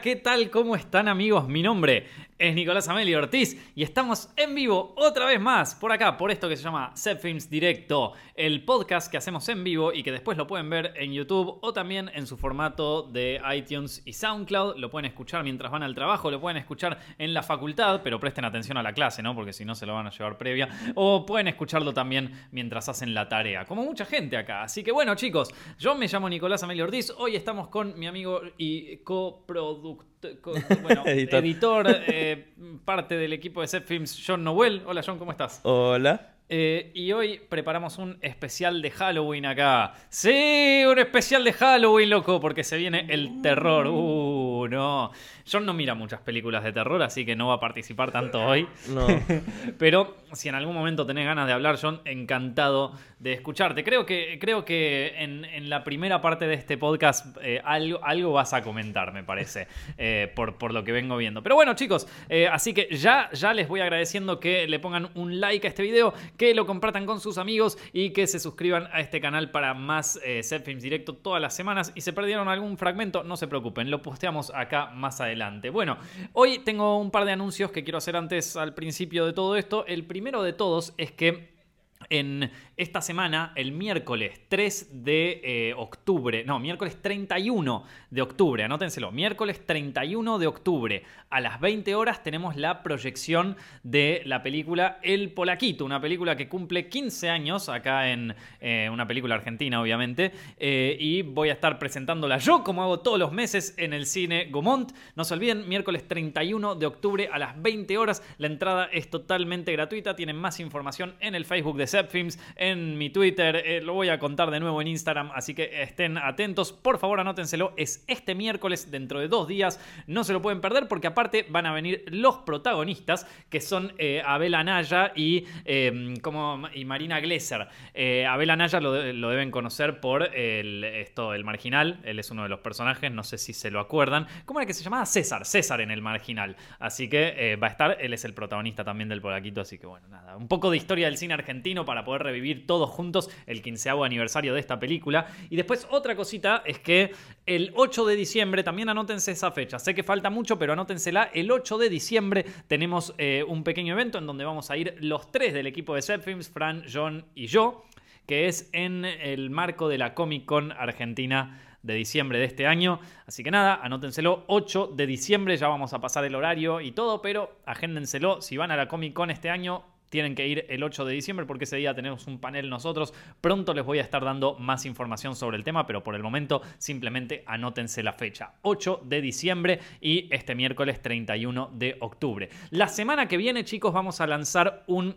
¿qué tal? ¿Cómo están amigos? Mi nombre es Nicolás Amelio Ortiz y estamos en vivo otra vez más por acá, por esto que se llama Set Films Directo, el podcast que hacemos en vivo y que después lo pueden ver en YouTube o también en su formato de iTunes y SoundCloud. Lo pueden escuchar mientras van al trabajo, lo pueden escuchar en la facultad, pero presten atención a la clase, ¿no? Porque si no se lo van a llevar previa. O pueden escucharlo también mientras hacen la tarea, como mucha gente acá. Así que bueno, chicos, yo me llamo Nicolás Amelio Ortiz. Hoy estamos con mi amigo y coproductor bueno, editor, eh, parte del equipo de Set Films, John Noel. Hola John, ¿cómo estás? Hola. Eh, y hoy preparamos un especial de Halloween acá. Sí, un especial de Halloween, loco, porque se viene el terror. Uh, no. John no mira muchas películas de terror, así que no va a participar tanto hoy. No. Pero si en algún momento tenés ganas de hablar, John, encantado de escucharte. Creo que, creo que en, la primera parte de este podcast eh, algo, algo, vas a comentar, me parece, eh, por, por, lo que vengo viendo. Pero bueno, chicos, eh, así que ya, ya les voy agradeciendo que le pongan un like a este video, que lo compartan con sus amigos y que se suscriban a este canal para más Set Films Directo todas las semanas. Y se perdieron algún fragmento, no se preocupen, lo posteamos acá más adelante. Bueno, hoy tengo un par de anuncios que quiero hacer antes al principio de todo esto. El primero de todos es que en esta semana, el miércoles 3 de eh, octubre, no, miércoles 31 de octubre, anótenselo, miércoles 31 de octubre a las 20 horas tenemos la proyección de la película El Polaquito, una película que cumple 15 años acá en eh, una película argentina, obviamente, eh, y voy a estar presentándola yo, como hago todos los meses en el cine Gomont. No se olviden, miércoles 31 de octubre a las 20 horas, la entrada es totalmente gratuita, tienen más información en el Facebook de En mi Twitter, eh, lo voy a contar de nuevo en Instagram, así que estén atentos, por favor anótenselo, es este miércoles, dentro de dos días, no se lo pueden perder porque aparte van a venir los protagonistas, que son eh, Abel Anaya y, em, como, y Marina Glesser. Eh, Abel Anaya lo, deben conocer por el, esto, el marginal, él es uno de los personajes, no sé si se lo acuerdan. ¿Cómo era que se llamaba? César, César en el marginal. Así que va a estar, él es el protagonista también del Polaquito, así que bueno, nada, un poco de historia del cine argentino para poder revivir todos juntos el quinceavo aniversario de esta película. Y después otra cosita es que el 8 de diciembre, también anótense esa fecha, sé que falta mucho, pero anótensela, el 8 de diciembre tenemos eh, un pequeño evento en donde vamos a ir los tres del equipo de Set Films, Fran, John y yo, que es en el marco de la Comic Con Argentina de diciembre de este año. Así que nada, anótenselo, 8 de diciembre, ya vamos a pasar el horario y todo, pero agéndenselo, si van a la Comic Con este año, tienen que ir el 8 de diciembre porque ese día tenemos un panel nosotros. Pronto les voy a estar dando más información sobre el tema, pero por el momento simplemente anótense la fecha. 8 de diciembre y este miércoles 31 de octubre. La semana que viene, chicos, vamos a lanzar un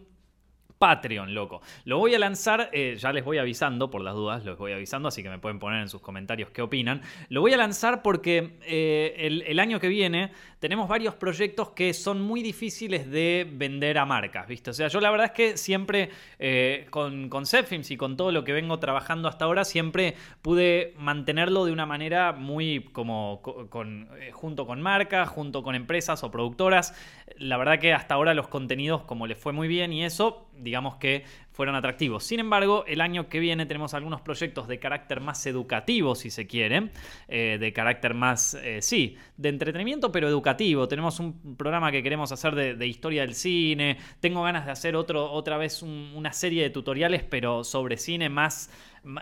Patreon, loco. Lo voy a lanzar, eh, ya les voy avisando, por las dudas, los voy avisando, así que me pueden poner en sus comentarios qué opinan. Lo voy a lanzar porque eh, el, año que viene tenemos varios proyectos que son muy difíciles de vender a marcas, ¿viste? O sea, yo la verdad es que siempre eh, con, con y con todo lo que vengo trabajando hasta ahora, siempre pude mantenerlo de una manera muy como con, junto con marcas, junto con empresas o productoras. La verdad que hasta ahora los contenidos, como les fue muy bien y eso, digamos que fueron atractivos. Sin embargo, el año que viene tenemos algunos proyectos de carácter más educativo, si se quiere, eh, de carácter más, eh, sí, de entretenimiento, pero educativo. Tenemos un programa que queremos hacer de, historia del cine. Tengo ganas de hacer otro, otra vez una serie de tutoriales, pero sobre cine más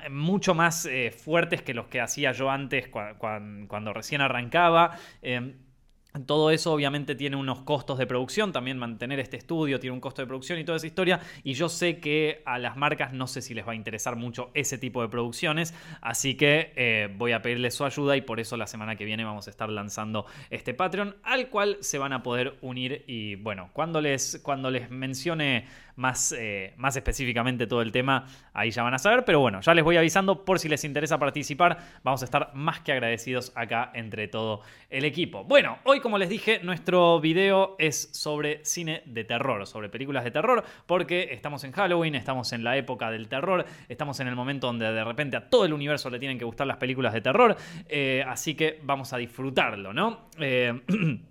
mucho más eh, fuertes que los que hacía yo antes cuando recién arrancaba. Todo eso obviamente tiene unos costos de producción, también mantener este estudio tiene un costo de producción y toda esa historia, y yo sé que a las marcas no sé si les va a interesar mucho ese tipo de producciones, así que eh, voy a pedirles su ayuda y por eso la semana que viene vamos a estar lanzando este Patreon al cual se van a poder unir y bueno, cuando les, cuando les mencione más, eh, más específicamente todo el tema, ahí ya van a saber. Pero bueno, ya les voy avisando por si les interesa participar. Vamos a estar más que agradecidos acá entre todo el equipo. Bueno, hoy como les dije, nuestro video es sobre cine de terror, sobre películas de terror, porque estamos en Halloween, estamos en la época del terror, estamos en el momento donde de repente a todo el universo le tienen que gustar las películas de terror. Eh, así que vamos a disfrutarlo, ¿no? Eh,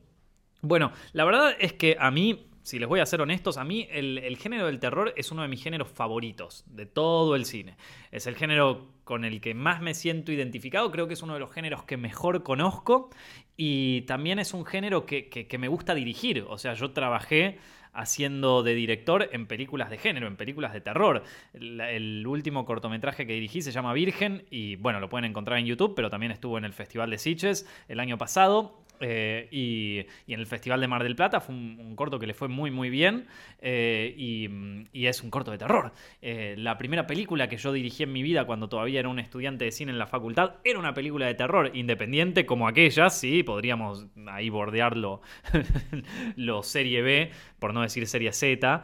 bueno, la verdad es que a mí si les voy a ser honestos, a mí el, género del terror es uno de mis géneros favoritos de todo el cine. Es el género con el que más me siento identificado, creo que es uno de los géneros que mejor conozco y también es un género que, me gusta dirigir. O sea, yo trabajé haciendo de director en películas de género, en películas de terror. el, último cortometraje que dirigí se llama Virgen y bueno, lo pueden encontrar en YouTube, pero también estuvo en el Festival de Sitges el año pasado. Eh, y, en el Festival de Mar del Plata fue un, corto que le fue muy muy bien eh, y, es un corto de terror. Eh, la primera película que yo dirigí en mi vida cuando todavía era un estudiante de cine en la facultad era una película de terror independiente como aquella, sí, podríamos ahí bordearlo lo serie B, por no decir serie Z,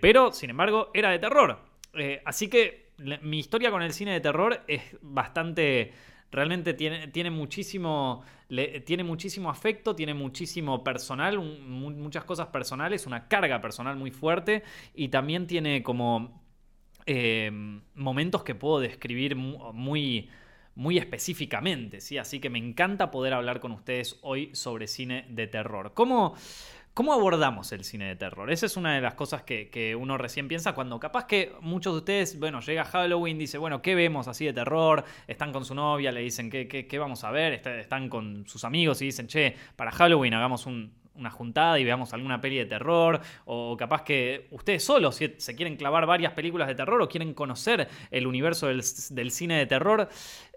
pero sin embargo era de terror. así que mi historia con el cine de terror es bastante realmente tiene, tiene muchísimo tiene muchísimo afecto, tiene muchísimo personal, muchas cosas personales, una carga personal muy fuerte y también tiene como em, momentos que puedo describir muy, muy específicamente, ¿sí? Así que me encanta poder hablar con ustedes hoy sobre cine de terror. ¿Cómo, ¿Cómo abordamos el cine de terror? Esa es una de las cosas que, uno recién piensa cuando capaz que muchos de ustedes, bueno, llega Halloween, dice, bueno, ¿qué vemos así de terror? Están con su novia, le dicen, ¿qué, vamos a ver? Están con sus amigos y dicen, che, para Halloween hagamos una juntada y veamos alguna peli de terror, o capaz que ustedes solos se quieren clavar varias películas de terror o quieren conocer el universo del, cine de terror.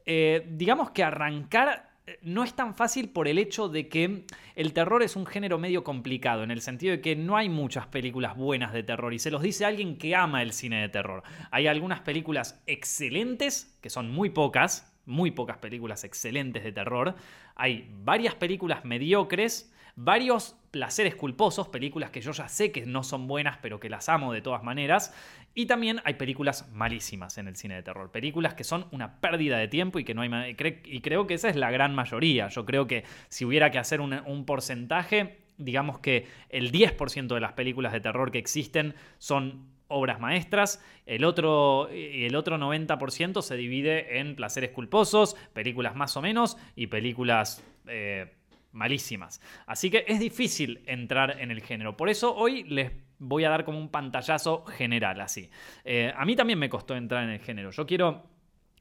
Eh, digamos que arrancar no es tan fácil por el hecho de que el terror es un género medio complicado, en el sentido de que no hay muchas películas buenas de terror, y se los dice alguien que ama el cine de terror. Hay algunas películas excelentes, que son muy pocas, muy pocas películas excelentes de terror. Hay varias películas mediocres, varios placeres culposos, películas que yo ya sé que no son buenas, pero que las amo de todas maneras. Y también hay películas malísimas en el cine de terror, películas que son una pérdida de tiempo y que no hay y creo que esa es la gran mayoría. Yo creo que si hubiera que hacer un, porcentaje, digamos que el 10% de las películas de terror que existen son obras maestras, el otro, el otro 90% se divide en placeres culposos, películas más o menos y películas eh, malísimas. Así que es difícil entrar en el género. Por eso hoy les voy a dar como un pantallazo general así. Eh, a mí también me costó entrar en el género. Yo quiero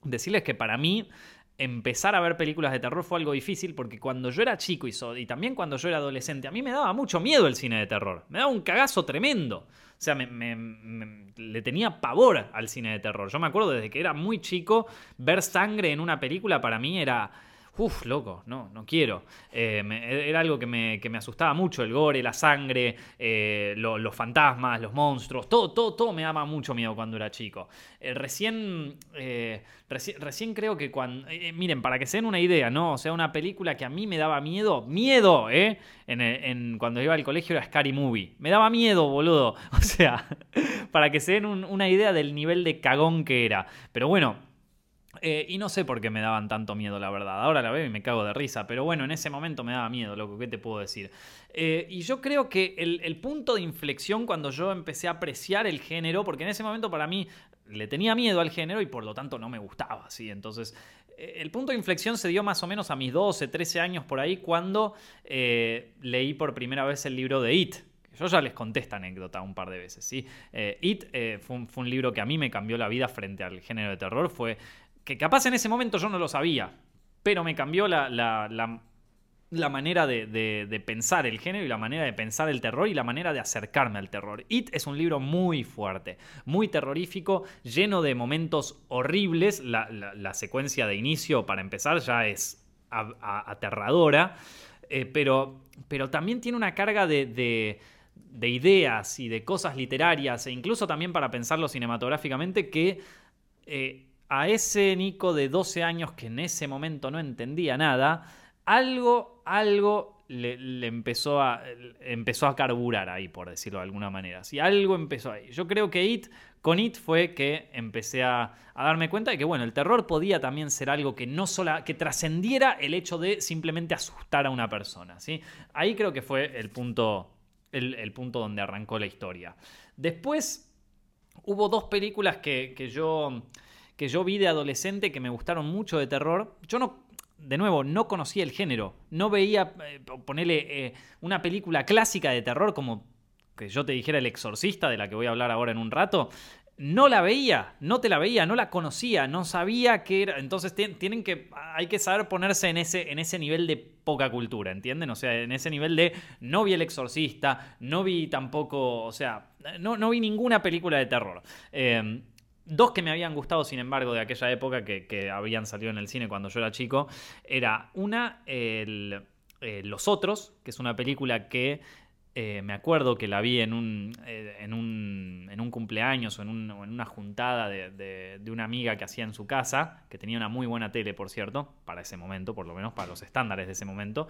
decirles que para mí empezar a ver películas de terror fue algo difícil porque cuando yo era chico y, también cuando yo era adolescente, a mí me daba mucho miedo el cine de terror. Me daba un cagazo tremendo. O sea, le tenía pavor al cine de terror. Yo me acuerdo desde que era muy chico, ver sangre en una película para mí era Uf, loco, no, no quiero. Eh, era algo que me, asustaba mucho, el gore, la sangre, eh, los fantasmas, los monstruos, todo, todo, todo me daba mucho miedo cuando era chico. Eh, recién, recién, creo que cuando... miren, para que se den una idea, ¿no? O sea, una película que a mí me daba miedo, miedo, ¿eh? En, cuando iba al colegio era Scary Movie. Me daba miedo, boludo. O sea, para que se den una idea del nivel de cagón que era. Pero bueno, eh, y no sé por qué me daban tanto miedo, la verdad. Ahora la veo y me cago de risa. Pero bueno, en ese momento me daba miedo, loco. ¿Qué te puedo decir? Eh, y yo creo que el, punto de inflexión cuando yo empecé a apreciar el género, porque en ese momento para mí le tenía miedo al género y por lo tanto no me gustaba, ¿sí? Entonces, eh, el punto de inflexión se dio más o menos a mis 12, 13 años por ahí, cuando leí por primera vez el libro de It, yo ya les conté esta anécdota un par de veces, ¿sí? It fue, un, fue, un, libro que a mí me cambió la vida frente al género de terror. Fue que capaz en ese momento yo no lo sabía, pero me cambió la, la, manera de, pensar el género y la manera de pensar el terror y la manera de acercarme al terror. It es un libro muy fuerte, muy terrorífico, lleno de momentos horribles. La, secuencia de inicio, para empezar, ya es aterradora, eh, pero, pero también tiene una carga de, de ideas y de cosas literarias e incluso también para pensarlo cinematográficamente que eh, a ese Nico de 12 años que en ese momento no entendía nada, algo, algo le, empezó, a, empezó a carburar ahí, por decirlo de alguna manera. Si algo empezó ahí. Yo creo que It, con It fue que empecé a, darme cuenta de que, bueno, el terror podía también ser algo que no solo, que trascendiera el hecho de simplemente asustar a una persona. ¿sí? Ahí creo que fue el punto, el, punto donde arrancó la historia. Después hubo dos películas que, que yo que yo vi de adolescente que me gustaron mucho de terror. Yo no, de nuevo, no conocía el género. No veía, eh, ponerle eh, una película clásica de terror como que yo te dijera El Exorcista, de la que voy a hablar ahora en un rato, no la veía, no te la veía, no la conocía, no sabía qué era. Entonces tienen que, hay que saber ponerse en ese, en ese nivel de poca cultura, ¿entienden? O sea, en ese nivel de no vi El Exorcista, no vi tampoco, o sea, no, no vi ninguna película de terror. Em, dos que me habían gustado, sin embargo, de aquella época que, habían salido en el cine cuando yo era chico, era una, eh, Los Otros, que es una película que eh, me acuerdo que la vi en un, eh, en un, en un cumpleaños o en, una juntada de, una amiga que hacía en su casa, que tenía una muy buena tele, por cierto, para ese momento, por lo menos para los estándares de ese momento.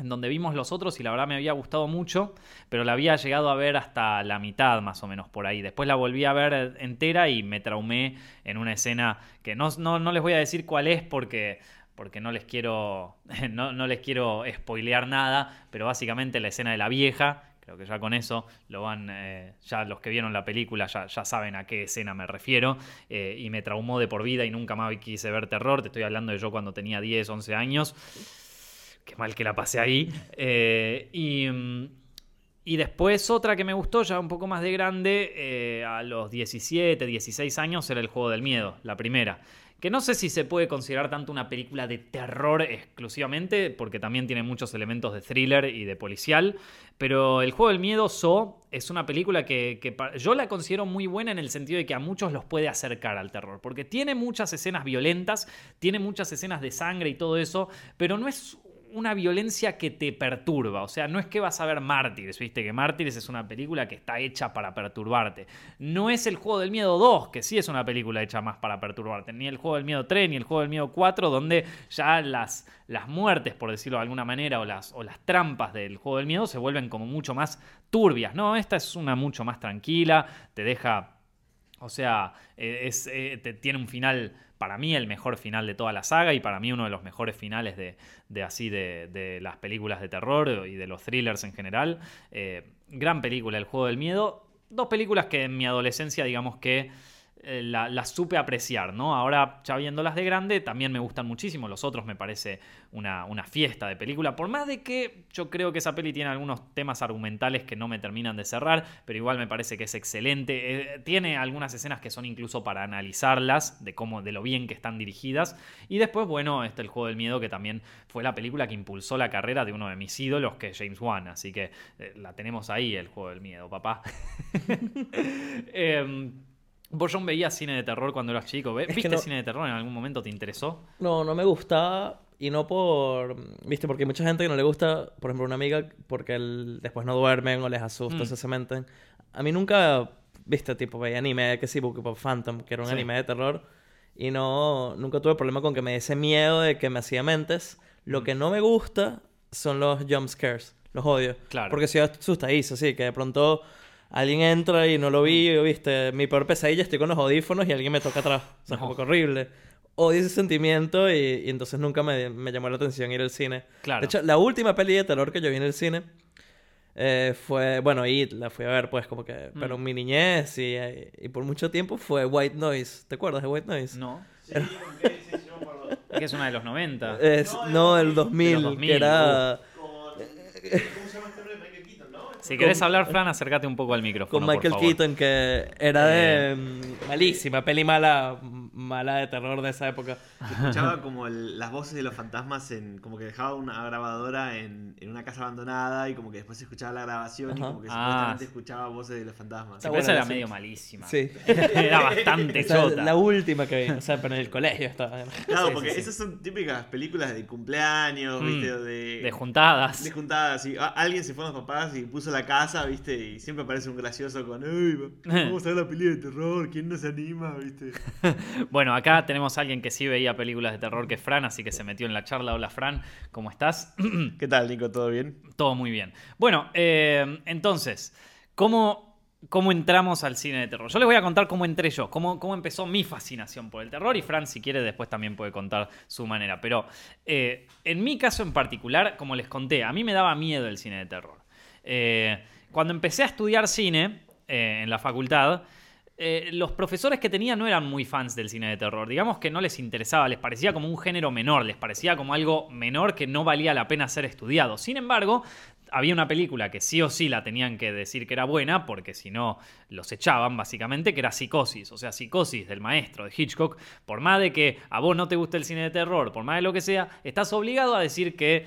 En donde vimos los otros y la verdad me había gustado mucho, pero la había llegado a ver hasta la mitad más o menos por ahí. Después la volví a ver entera y me traumé en una escena que no, no, no les voy a decir cuál es porque porque no les quiero, no, les quiero spoilear nada, pero básicamente la escena de la vieja, creo que ya con eso lo van, eh, ya los que vieron la película ya, ya, saben a qué escena me refiero, eh, y me traumó de por vida y nunca más quise ver terror, te estoy hablando de yo cuando tenía 10, 11 años, qué mal que la pasé ahí, eh, y... Y después otra que me gustó, ya un poco más de grande, a los 17, 16 años, era El Juego del Miedo, la primera. Que no sé si se puede considerar tanto una película de terror exclusivamente, porque también tiene muchos elementos de thriller y de policial, pero El Juego del Miedo, So, es una película que, yo la considero muy buena en el sentido de que a muchos los puede acercar al terror, porque tiene muchas escenas violentas, tiene muchas escenas de sangre y todo eso, pero no es una violencia que te perturba. O sea, no es que vas a ver Mártires, viste que Mártires es una película que está hecha para perturbarte. No es el Juego del Miedo 2, que sí es una película hecha más para perturbarte. Ni el Juego del Miedo 3, ni el Juego del Miedo 4, donde ya las, las muertes, por decirlo de alguna manera, o las, o las trampas del Juego del Miedo se vuelven como mucho más turbias. No, esta es una mucho más tranquila, te deja... O sea, eh, es, te, tiene un final para mí el mejor final de toda la saga y para mí uno de los mejores finales de, así de, las películas de terror y de los thrillers en general. Eh, gran película, El Juego del Miedo. Dos películas que en mi adolescencia digamos que eh, las supe apreciar, ¿no? Ahora, ya viéndolas de grande, también me gustan muchísimo. Los otros me parece una, fiesta de película. Por más de que yo creo que esa peli tiene algunos temas argumentales que no me terminan de cerrar, pero igual me parece que es excelente. Eh, tiene algunas escenas que son incluso para analizarlas, de cómo, de lo bien que están dirigidas. Y después, bueno, está El Juego del Miedo, que también fue la película que impulsó la carrera de uno de mis ídolos, que es James Wan. Así que eh, la tenemos ahí, El Juego del Miedo, papá. eh, Vos, John, veías cine de terror cuando eras chico. ¿Viste cine de terror en algún momento? ¿Te interesó? No, no me gustaba. Y no por. ¿Viste? Porque hay mucha gente que no le gusta, por ejemplo, una amiga, porque después no duermen o les asusta, mm. se cementen. A mí nunca, ¿viste? Tipo, veía anime, que sí, Book of Phantom, que era un anime de terror. Y no. Nunca tuve problema con que me diese miedo de que me hacía mentes. Lo mm. que no me gusta son los jump scares. Los odio. Claro. Porque si asustadizo, sí, que de pronto alguien entra y no lo vi, viste, mi peor pesadilla, estoy con los audífonos y alguien me toca atrás. O sea, es un poco horrible. Odio ese sentimiento y, entonces nunca me, llamó la atención ir al cine. Claro. De hecho, la última peli de terror que yo vi en el cine eh, fue, bueno, y la fui a ver pues como que, pero en mm. mi niñez y, y, por mucho tiempo fue White Noise. ¿Te acuerdas de White Noise? No. Sí, que es una de los 90. Es, no, del 2000, 2000, que era... Si querés hablar, Fran, acércate un poco al micrófono. Con Michael Keaton, que era de. Eh. Mm, malísima, peli mala, mala de terror de esa época. Escuchaba como las voces de los fantasmas en. como que dejaba una grabadora en, en una casa abandonada y como que después se escuchaba la grabación y como que ah, supuestamente escuchaba voces de los fantasmas. esa era medio malísima. Sí. era bastante chota. La última que vi, o sea, pero en el colegio estaba. Claro, porque esas son típicas películas de cumpleaños, ¿viste? Mm, de, de juntadas. De juntadas, y alguien se fue a los papás y puso la casa, ¿viste? Y siempre aparece un gracioso con, vamos a ver la película de terror, ¿quién no se anima, viste? bueno, acá tenemos a alguien que sí veía películas de terror, que es Fran, así que se metió en la charla. Hola, Fran, ¿cómo estás? ¿Qué tal, Nico? ¿Todo bien? Todo muy bien. Bueno, eh, entonces, ¿cómo cómo entramos al cine de terror. Yo les voy a contar cómo entré yo, cómo, cómo empezó mi fascinación por el terror y Fran, si quiere, después también puede contar su manera. Pero eh, en mi caso en particular, como les conté, a mí me daba miedo el cine de terror. Eh, cuando empecé a estudiar cine eh, en la facultad, eh, los profesores que tenía no eran muy fans del cine de terror. Digamos que no les interesaba, les parecía como un género menor, les parecía como algo menor que no valía la pena ser estudiado. Sin embargo, había una película que sí o sí la tenían que decir que era buena, porque si no los echaban básicamente, que era Psicosis. O sea, Psicosis del maestro de Hitchcock, por más de que a vos no te guste el cine de terror, por más de lo que sea, estás obligado a decir que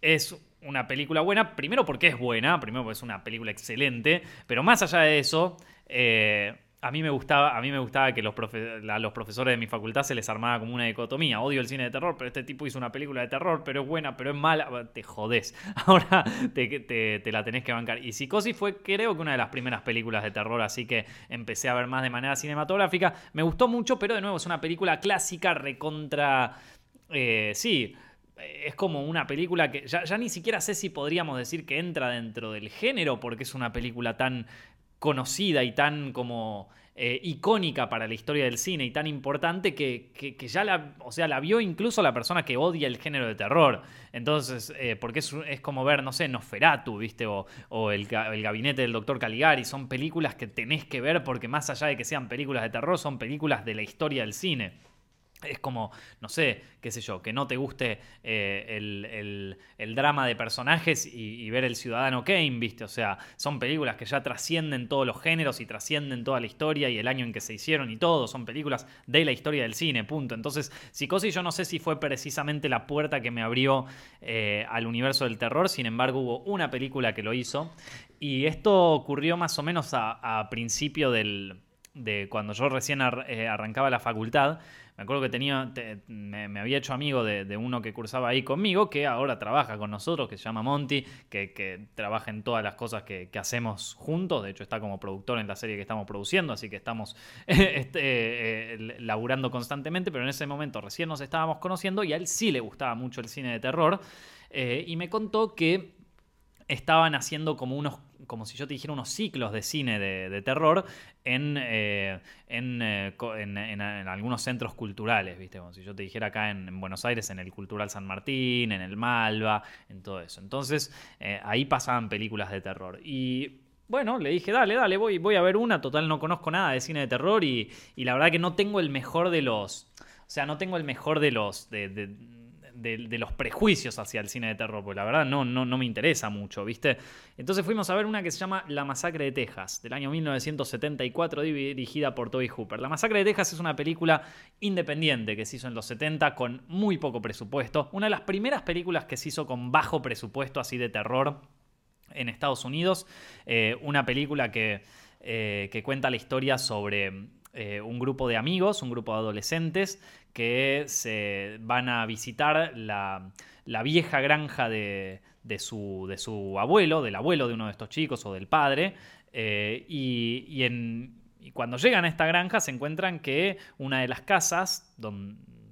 es una película buena, primero porque es buena, primero porque es una película excelente, pero más allá de eso, eh, a mí me gustaba, a mí me gustaba que los a los profesores de mi facultad se les armaba como una dicotomía. Odio el cine de terror, pero este tipo hizo una película de terror, pero es buena, pero es mala. Te jodés. Ahora te, te, la tenés que bancar. Y Psicosis fue, creo que una de las primeras películas de terror, así que empecé a ver más de manera cinematográfica. Me gustó mucho, pero de nuevo es una película clásica, recontra. Eh, sí es como una película que ya, ni siquiera sé si podríamos decir que entra dentro del género, porque es una película tan conocida y tan como eh, icónica para la historia del cine y tan importante que, ya la, o sea, la vio incluso la persona que odia el género de terror. Entonces, eh, porque es, es, como ver, no sé, Nosferatu, ¿viste? O, o el, el, gabinete del doctor Caligari. Son películas que tenés que ver porque más allá de que sean películas de terror, son películas de la historia del cine es como, no sé, qué sé yo, que no te guste eh, el, drama de personajes y, ver el ciudadano Kane, ¿viste? O sea, son películas que ya trascienden todos los géneros y trascienden toda la historia y el año en que se hicieron y todo. Son películas de la historia del cine, punto. Entonces, Psicosis yo no sé si fue precisamente la puerta que me abrió eh, al universo del terror, sin embargo hubo una película que lo hizo. Y esto ocurrió más o menos a, principio del, de cuando yo recién eh, arrancaba la facultad. Me acuerdo que tenía, me, había hecho amigo de, uno que cursaba ahí conmigo, que ahora trabaja con nosotros, que se llama Monty, que, trabaja en todas las cosas que, hacemos juntos. De hecho, está como productor en la serie que estamos produciendo, así que estamos este, eh, laburando constantemente. Pero en ese momento recién nos estábamos conociendo y a él sí le gustaba mucho el cine de terror. Eh, y me contó que estaban haciendo como unos, como si yo te dijera, unos ciclos de cine de, terror en, eh, eh, en, en, algunos centros culturales, ¿viste? Como si yo te dijera acá en, Buenos Aires, en el Cultural San Martín, en el Malva, en todo eso. Entonces, eh, ahí pasaban películas de terror. Y bueno, le dije, dale, dale, voy, voy a ver una. Total, no conozco nada de cine de terror y, y la verdad que no tengo el mejor de los... O sea, no tengo el mejor de los... de, de, los prejuicios hacia el cine de terror, porque la verdad no, no, no me interesa mucho, ¿viste? Entonces fuimos a ver una que se llama La Masacre de Texas, del año 1974, dirigida por Toby Hooper. La Masacre de Texas es una película independiente que se hizo en los 70 con muy poco presupuesto. Una de las primeras películas que se hizo con bajo presupuesto así de terror en Estados Unidos. Eh, una película que, eh, que cuenta la historia sobre eh, un grupo de amigos, un grupo de adolescentes que se van a visitar la, vieja granja de, su, de, su, abuelo, del abuelo de uno de estos chicos o del padre, eh, y, en, cuando llegan a esta granja se encuentran que una de las casas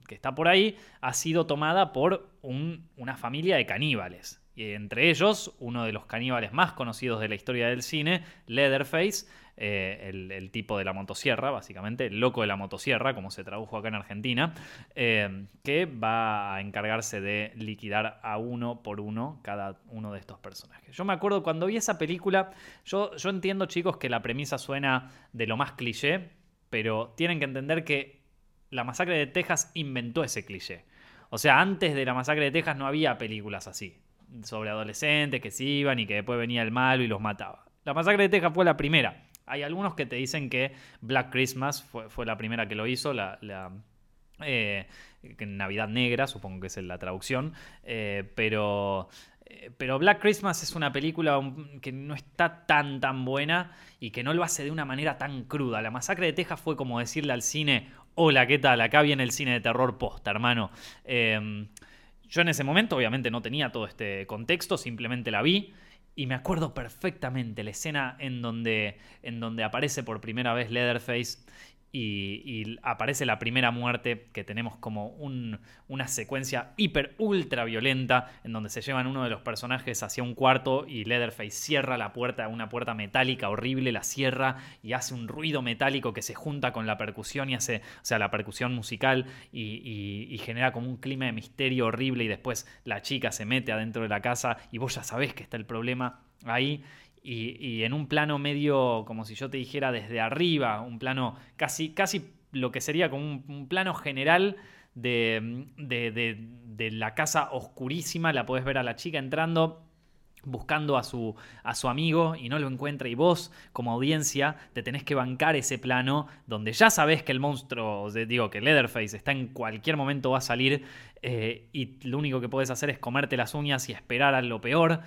que está por ahí ha sido tomada por una familia de caníbales. Entre ellos, uno de los caníbales más conocidos de la historia del cine, Leatherface, eh, el, tipo de la motosierra, básicamente, el loco de la motosierra, como se tradujo acá en Argentina, eh, que va a encargarse de liquidar a uno por uno cada uno de estos personajes. Yo me acuerdo cuando vi esa película, yo entiendo chicos que la premisa suena de lo más cliché, pero tienen que entender que la masacre de Texas inventó ese cliché. O sea, antes de la masacre de Texas no había películas así, sobre adolescentes que se iban y que después venía el malo y los mataba. La masacre de Texas fue la primera. Hay algunos que te dicen que Black Christmas fue, la primera que lo hizo, la, eh, Navidad Negra, supongo que es la traducción, eh, pero, eh, pero Black Christmas es una película que no está tan tan buena y que no lo hace de una manera tan cruda. La masacre de Texas fue como decirle al cine, hola, ¿qué tal? Acá viene el cine de terror posta, hermano. Yo en ese momento obviamente no tenía todo este contexto, simplemente la vi y me acuerdo perfectamente la escena en donde, en donde aparece por primera vez Leatherface y, aparece la primera muerte, que tenemos como una secuencia hiper ultra violenta, en donde se llevan uno de los personajes hacia un cuarto y Leatherface cierra la puerta, una puerta metálica horrible, la cierra y hace un ruido metálico que se junta con la percusión y hace, o sea, la percusión musical y, genera como un clima de misterio horrible y después la chica se mete adentro de la casa y vos ya sabés que está el problema ahí y, en un plano medio, como si yo te dijera desde arriba, un plano casi, casi lo que sería como un, plano general de, de, de, la casa oscurísima, la podés ver a la chica entrando buscando a su, a su amigo y no lo encuentra y vos como audiencia te tenés que bancar ese plano donde ya sabés que el monstruo, digo que Leatherface está en cualquier momento va a salir eh, y lo único que puedes hacer es comerte las uñas y esperar a lo peor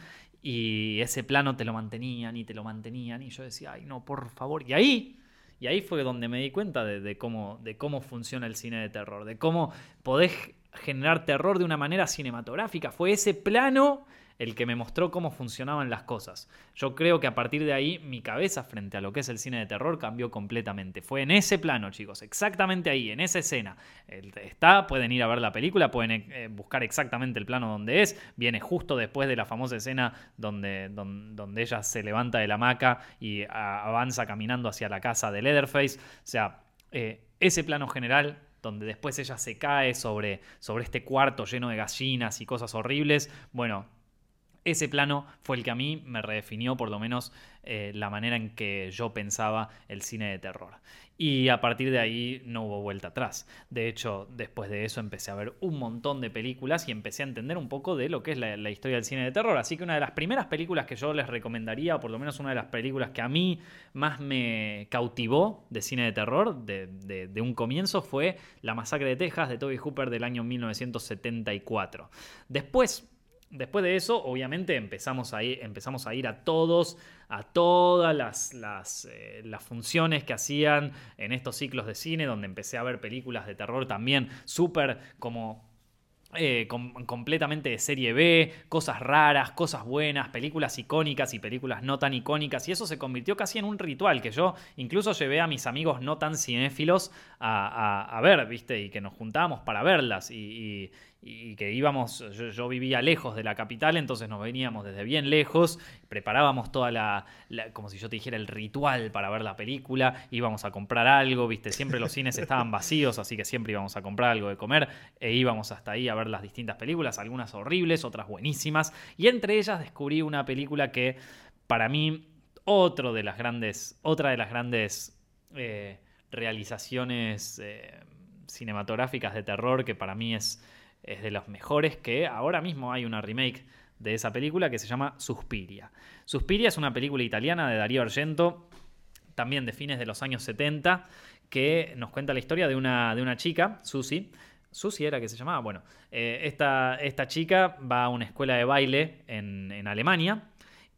y ese plano te lo mantenían y te lo mantenían y yo decía, ay no, por favor, y ahí... Y ahí fue donde me di cuenta de, cómo, de cómo funciona el cine de terror, de cómo podés generar terror de una manera cinematográfica. Fue ese plano el que me mostró cómo funcionaban las cosas. Yo creo que a partir de ahí mi cabeza frente a lo que es el cine de terror cambió completamente. Fue en ese plano, chicos, exactamente ahí, en esa escena. Está, pueden ir a ver la película, pueden eh, buscar exactamente el plano donde es. Viene justo después de la famosa escena donde, donde, ella se levanta de la hamaca y avanza caminando hacia la casa de Leatherface. O sea, eh, ese plano general donde después ella se cae sobre, sobre este cuarto lleno de gallinas y cosas horribles. Bueno, ese plano fue el que a mí me redefinió por lo menos eh, la manera en que yo pensaba el cine de terror. Y a partir de ahí no hubo vuelta atrás. De hecho, después de eso empecé a ver un montón de películas y empecé a entender un poco de lo que es la, historia del cine de terror. Así que una de las primeras películas que yo les recomendaría, o por lo menos una de las películas que a mí más me cautivó de cine de terror, de, de un comienzo, fue La Masacre de Texas de Toby Hooper del año 1974. Después Después de eso, obviamente, empezamos a ir, a, a todos, a todas las, eh, las, funciones que hacían en estos ciclos de cine, donde empecé a ver películas de terror también súper como eh, completamente de serie B, cosas raras, cosas buenas, películas icónicas y películas no tan icónicas. Y eso se convirtió casi en un ritual que yo incluso llevé a mis amigos no tan cinéfilos a, ver, ¿viste? Y que nos juntábamos para verlas. y que íbamos, yo, vivía lejos de la capital, entonces nos veníamos desde bien lejos, preparábamos toda la, como si yo te dijera, el ritual para ver la película, íbamos a comprar algo, viste, siempre los cines estaban vacíos, así que siempre íbamos a comprar algo de comer e íbamos hasta ahí a ver las distintas películas, algunas horribles, otras buenísimas, y entre ellas descubrí una película que para mí, otro de las grandes, otra de las grandes eh, realizaciones eh, cinematográficas de terror que para mí es es de los mejores que ahora mismo hay una remake de esa película que se llama Suspiria. Suspiria es una película italiana de Darío Argento, también de fines de los años 70, que nos cuenta la historia de una, de una chica, Susie. Susie era que se llamaba. Bueno, eh, esta, esta, chica va a una escuela de baile en, en Alemania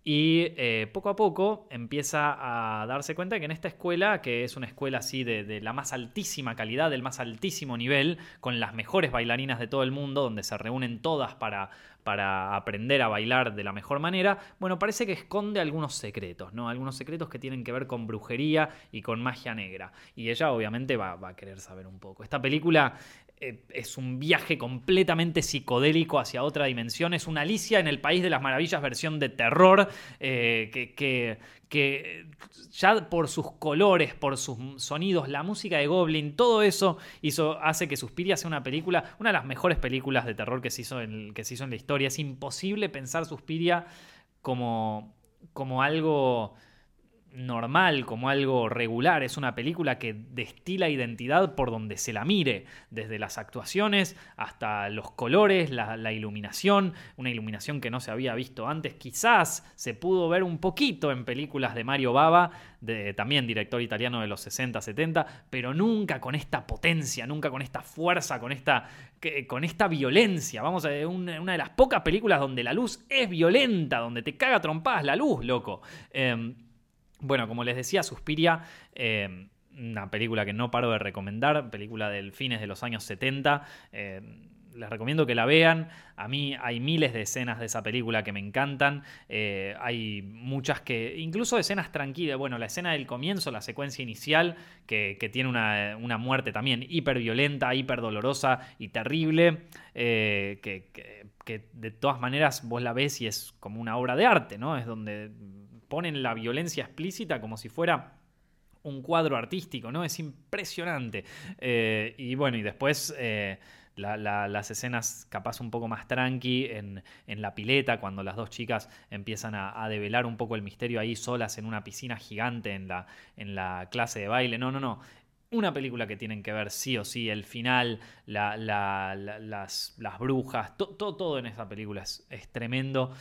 y eh, poco a poco empieza a darse cuenta que en esta escuela, que es una escuela así de, la más altísima calidad, del más altísimo nivel, con las mejores bailarinas de todo el mundo, donde se reúnen todas para, para aprender a bailar de la mejor manera, bueno, parece que esconde algunos secretos, ¿no? Algunos secretos que tienen que ver con brujería y con magia negra. Y ella obviamente va, a querer saber un poco. Esta película es un viaje completamente psicodélico hacia otra dimensión. Es una Alicia en el País de las Maravillas versión de terror eh, que, que, ya por sus colores, por sus sonidos, la música de Goblin, todo eso hizo, hace que Suspiria sea una película, una de las mejores películas de terror que se hizo en, que se hizo en la historia. Es imposible pensar Suspiria como, como algo normal, como algo regular, es una película que destila identidad por donde se la mire, desde las actuaciones hasta los colores, la, iluminación, una iluminación que no se había visto antes, quizás se pudo ver un poquito en películas de Mario Bava, de, también director italiano de los 60, 70, pero nunca con esta potencia, nunca con esta fuerza, con esta, con esta violencia. Vamos a ver, una, de las pocas películas donde la luz es violenta, donde te caga trompadas la luz, loco. Em, bueno, como les decía, Suspiria, eh, una película que no paro de recomendar, película del fines de los años 70. Eh, les recomiendo que la vean. A mí hay miles de escenas de esa película que me encantan. Eh, hay muchas que, incluso escenas tranquilas. Bueno, la escena del comienzo, la secuencia inicial, que, tiene una, muerte también hiper violenta, hiper dolorosa y terrible. que, de todas maneras vos la ves y es como una obra de arte, ¿no? Es donde ponen la violencia explícita como si fuera un cuadro artístico, ¿no? Es impresionante. Eh, y bueno, y después eh, las escenas capaz un poco más tranqui en, la pileta, cuando las dos chicas empiezan a, develar un poco el misterio ahí solas en una piscina gigante en la, en la clase de baile. No, no, no. Una película que tienen que ver sí o sí, el final, las, las, brujas, todo en esa película es, es tremendo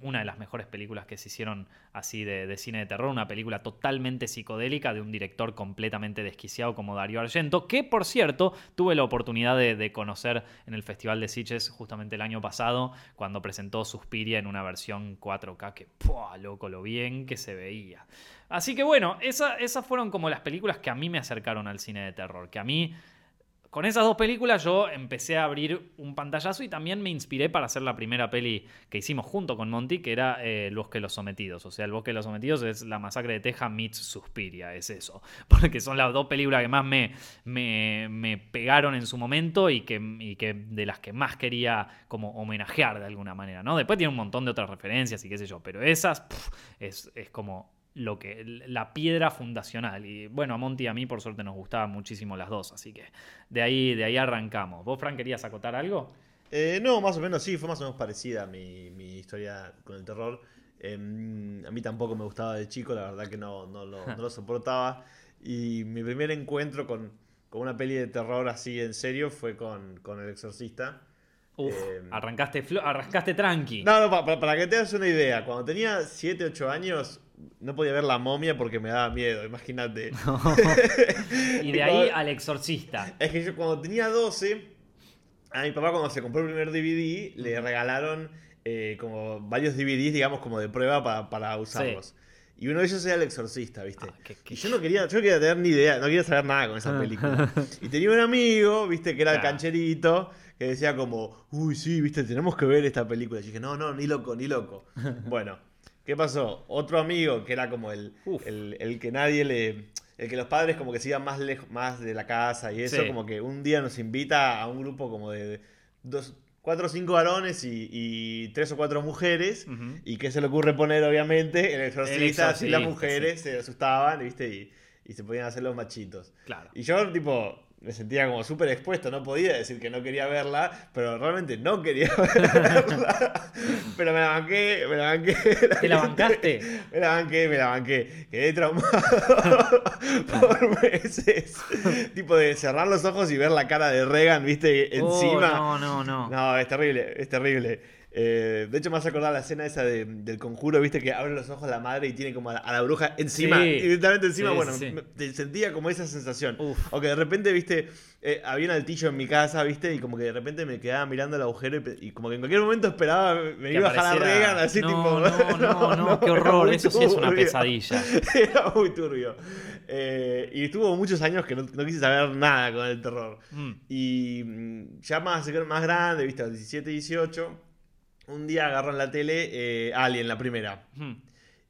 una de las mejores películas que se hicieron así de, cine de terror, una película totalmente psicodélica de un director completamente desquiciado como Dario Argento, que por cierto tuve la oportunidad de, conocer en el Festival de Sitges justamente el año pasado, cuando presentó Suspiria en una versión 4K, que ¡pua! loco lo bien que se veía. Así que bueno, esas fueron como las películas que a mí me acercaron al cine de terror, que a mí con esas dos películas yo empecé a abrir un pantallazo y también me inspiré para hacer la primera peli que hicimos junto con Monty, que era eh, El Bosque de los Sometidos. O sea, El Bosque de los Sometidos es La Masacre de Texas meets Suspiria, es eso. Porque son las dos películas que más me, me, pegaron en su momento y que, que, de las que más quería como homenajear de alguna manera, ¿no? Después tiene un montón de otras referencias y qué sé yo, pero esas es, es como lo que la piedra fundacional. Y bueno a Monty y a mí por suerte nos gustaban muchísimo las dos así que de ahí de ahí arrancamos. Vos Frank querías acotar algo eh, no más o menos sí fue más o menos parecida mi, mi historia con el terror. Em, a mí tampoco me gustaba de chico la verdad que no, no, lo, soportaba. Y mi primer encuentro con, con, una peli de terror así en serio fue con, con el exorcista. Uf, em, arrancaste, arrancaste tranqui. No, no, para, para, que te hagas una idea, cuando tenía 7, 8 años, no podía ver la momia porque me daba miedo, imagínate. y de ahí al exorcista. Es que yo cuando tenía 12, a mi papá cuando se compró el primer DVD, le regalaron eh, como varios DVDs, digamos, como de prueba para, usarlos. Y uno de ellos era El Exorcista, ¿viste? Ah, y yo no quería, yo no quería tener ni idea, no quería saber nada con esa película. y tenía un amigo, ¿viste? Que era el cancherito, que decía como, uy, sí, ¿viste? Tenemos que ver esta película. Y dije, no, no, ni loco, ni loco. bueno, ¿Qué pasó? Otro amigo que era como el, el, que nadie le. El que los padres como que se iban más lejos, más de la casa y eso, como que un día nos invita a un grupo como de dos, cuatro o cinco varones y, tres o cuatro mujeres. ¿Y qué se le ocurre poner, obviamente? El exorcista, así las mujeres se asustaban, ¿viste? Y, y se podían hacer los machitos. Claro. Y yo, tipo, me sentía como súper expuesto, no podía decir que no quería verla, pero realmente no quería verla. pero me la banqué, me la banqué. ¿Te la bancaste? Me la banqué, me la banqué. Quedé traumado por meses. tipo de cerrar los ojos y ver la cara de Reagan, viste, oh, encima. no, no, no. No, es terrible, es terrible. Eh, de hecho, me a acordar la escena esa del conjuro, viste, que abre los ojos la madre y tiene como a la, bruja encima, directamente encima. bueno, sentía como esa sensación. O que de repente, viste, eh, había un altillo en mi casa, viste, y como que de repente me quedaba mirando el agujero y, como que en cualquier momento esperaba, me iba a bajar la Regan así, no, tipo. No, no, no, qué horror, eso sí es una pesadilla. Era muy turbio. Eh, y estuvo muchos años que no, quise saber nada con el terror. Mm. Y mm, ya más, más grande, viste, a los 17, 18 un día agarró en la tele eh, Alien, la primera.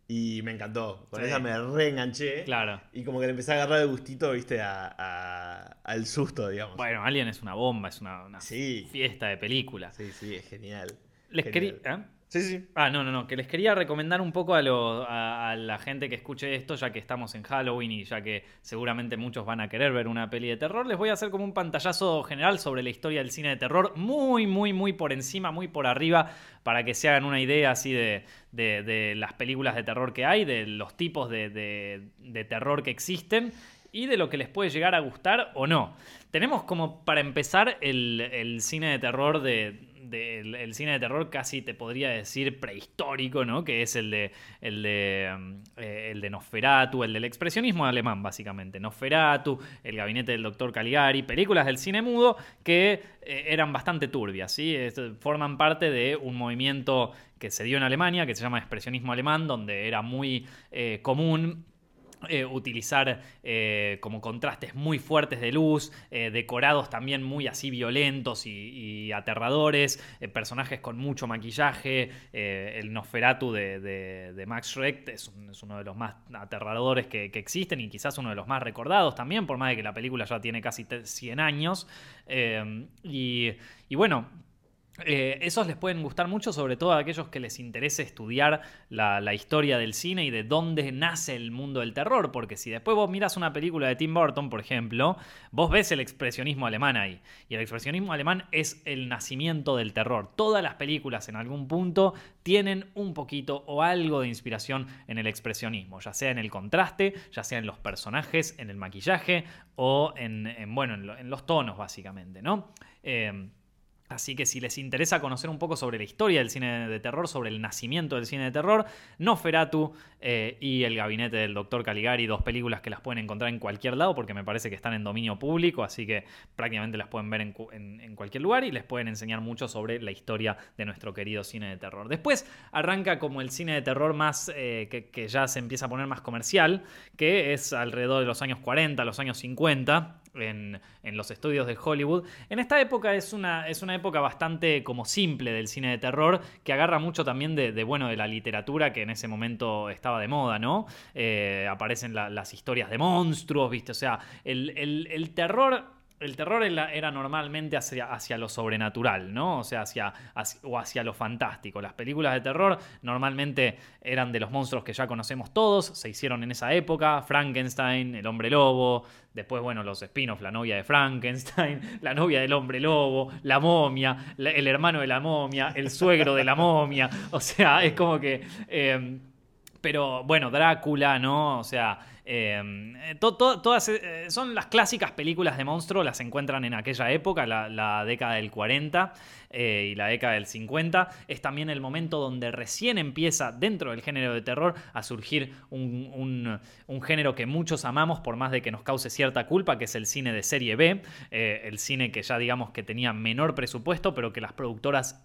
Y me encantó. Con esa me reenganché. Claro. Y como que le empecé a agarrar el gustito, viste, a, al susto, digamos. Bueno, Alien es una bomba, es una, fiesta de película. Sí, sí, es genial. Les quería. ¿eh? Sí, sí. Ah, no, no, no. Que les quería recomendar un poco a, la gente que escuche esto, ya que estamos en Halloween y ya que seguramente muchos van a querer ver una peli de terror. Les voy a hacer como un pantallazo general sobre la historia del cine de terror, muy, muy, muy por encima, muy por arriba, para que se hagan una idea así de, de, las películas de terror que hay, de los tipos de, de terror que existen y de lo que les puede llegar a gustar o no. Tenemos como para empezar el cine de terror de el cine de terror casi te podría decir prehistórico, ¿no? Que es el de, el de, mm, eh, el de Nosferatu, el del expresionismo alemán, básicamente. Nosferatu, El gabinete del doctor Caligari, películas del cine mudo que eh, eran bastante turbias, ¿sí? forman parte de un movimiento que se dio en Alemania, que se llama expresionismo alemán, donde era muy eh, común eh, utilizar eh, como contrastes muy fuertes de luz, eh, decorados también muy así violentos y, aterradores, personajes con mucho maquillaje, el Nosferatu de, Max Schreck es, uno de los más aterradores que, existen y quizás uno de los más recordados también, por más de que la película ya tiene casi 100 años. y bueno, eh, esos les pueden gustar mucho, sobre todo a aquellos que les interese estudiar la, historia del cine y de dónde nace el mundo del terror, porque si después vos miras una película de Tim Burton, por ejemplo, vos ves el expresionismo alemán ahí, y el expresionismo alemán es el nacimiento del terror. Todas las películas en algún punto tienen un poquito o algo de inspiración en el expresionismo, ya sea en el contraste, ya sea en los personajes, en el maquillaje o en, bueno, en, los tonos, básicamente, ¿no? Eh, Así que si les interesa conocer un poco sobre la historia del cine de terror, sobre el nacimiento del cine de terror, Noferatu eh, y El gabinete del Dr. Caligari, dos películas que las pueden encontrar en cualquier lado porque me parece que están en dominio público, así que prácticamente las pueden ver en, cualquier lugar y les pueden enseñar mucho sobre la historia de nuestro querido cine de terror. Después arranca como el cine de terror más eh, que ya se empieza a poner más comercial, que es alrededor de los años 40, los años 50 en, los estudios de Hollywood. En esta época es una, es una época bastante como simple del cine de terror, que agarra mucho también de, bueno, de la literatura que en ese momento estaba de moda, ¿no? Eh, aparecen las historias de monstruos, ¿viste? O sea, el, el terror el terror era, normalmente hacia, hacia, lo sobrenatural, ¿no? O sea, hacia, o hacia lo fantástico. Las películas de terror normalmente eran de los monstruos que ya conocemos todos, se hicieron en esa época, Frankenstein, el hombre lobo, después, bueno, los spin-offs, la novia de Frankenstein, la novia del hombre lobo, la momia, el hermano de la momia, el suegro de la momia, o sea, es como que... Eh, pero bueno, Drácula, ¿no? O sea, em, eh, todas eh, son las clásicas películas de monstruo, las encuentran en aquella época, la, década del 40 eh, y la década del 50. Es también el momento donde recién empieza dentro del género de terror a surgir un, género que muchos amamos por más de que nos cause cierta culpa, que es el cine de serie B, el cine que ya digamos que tenía menor presupuesto, pero que las productoras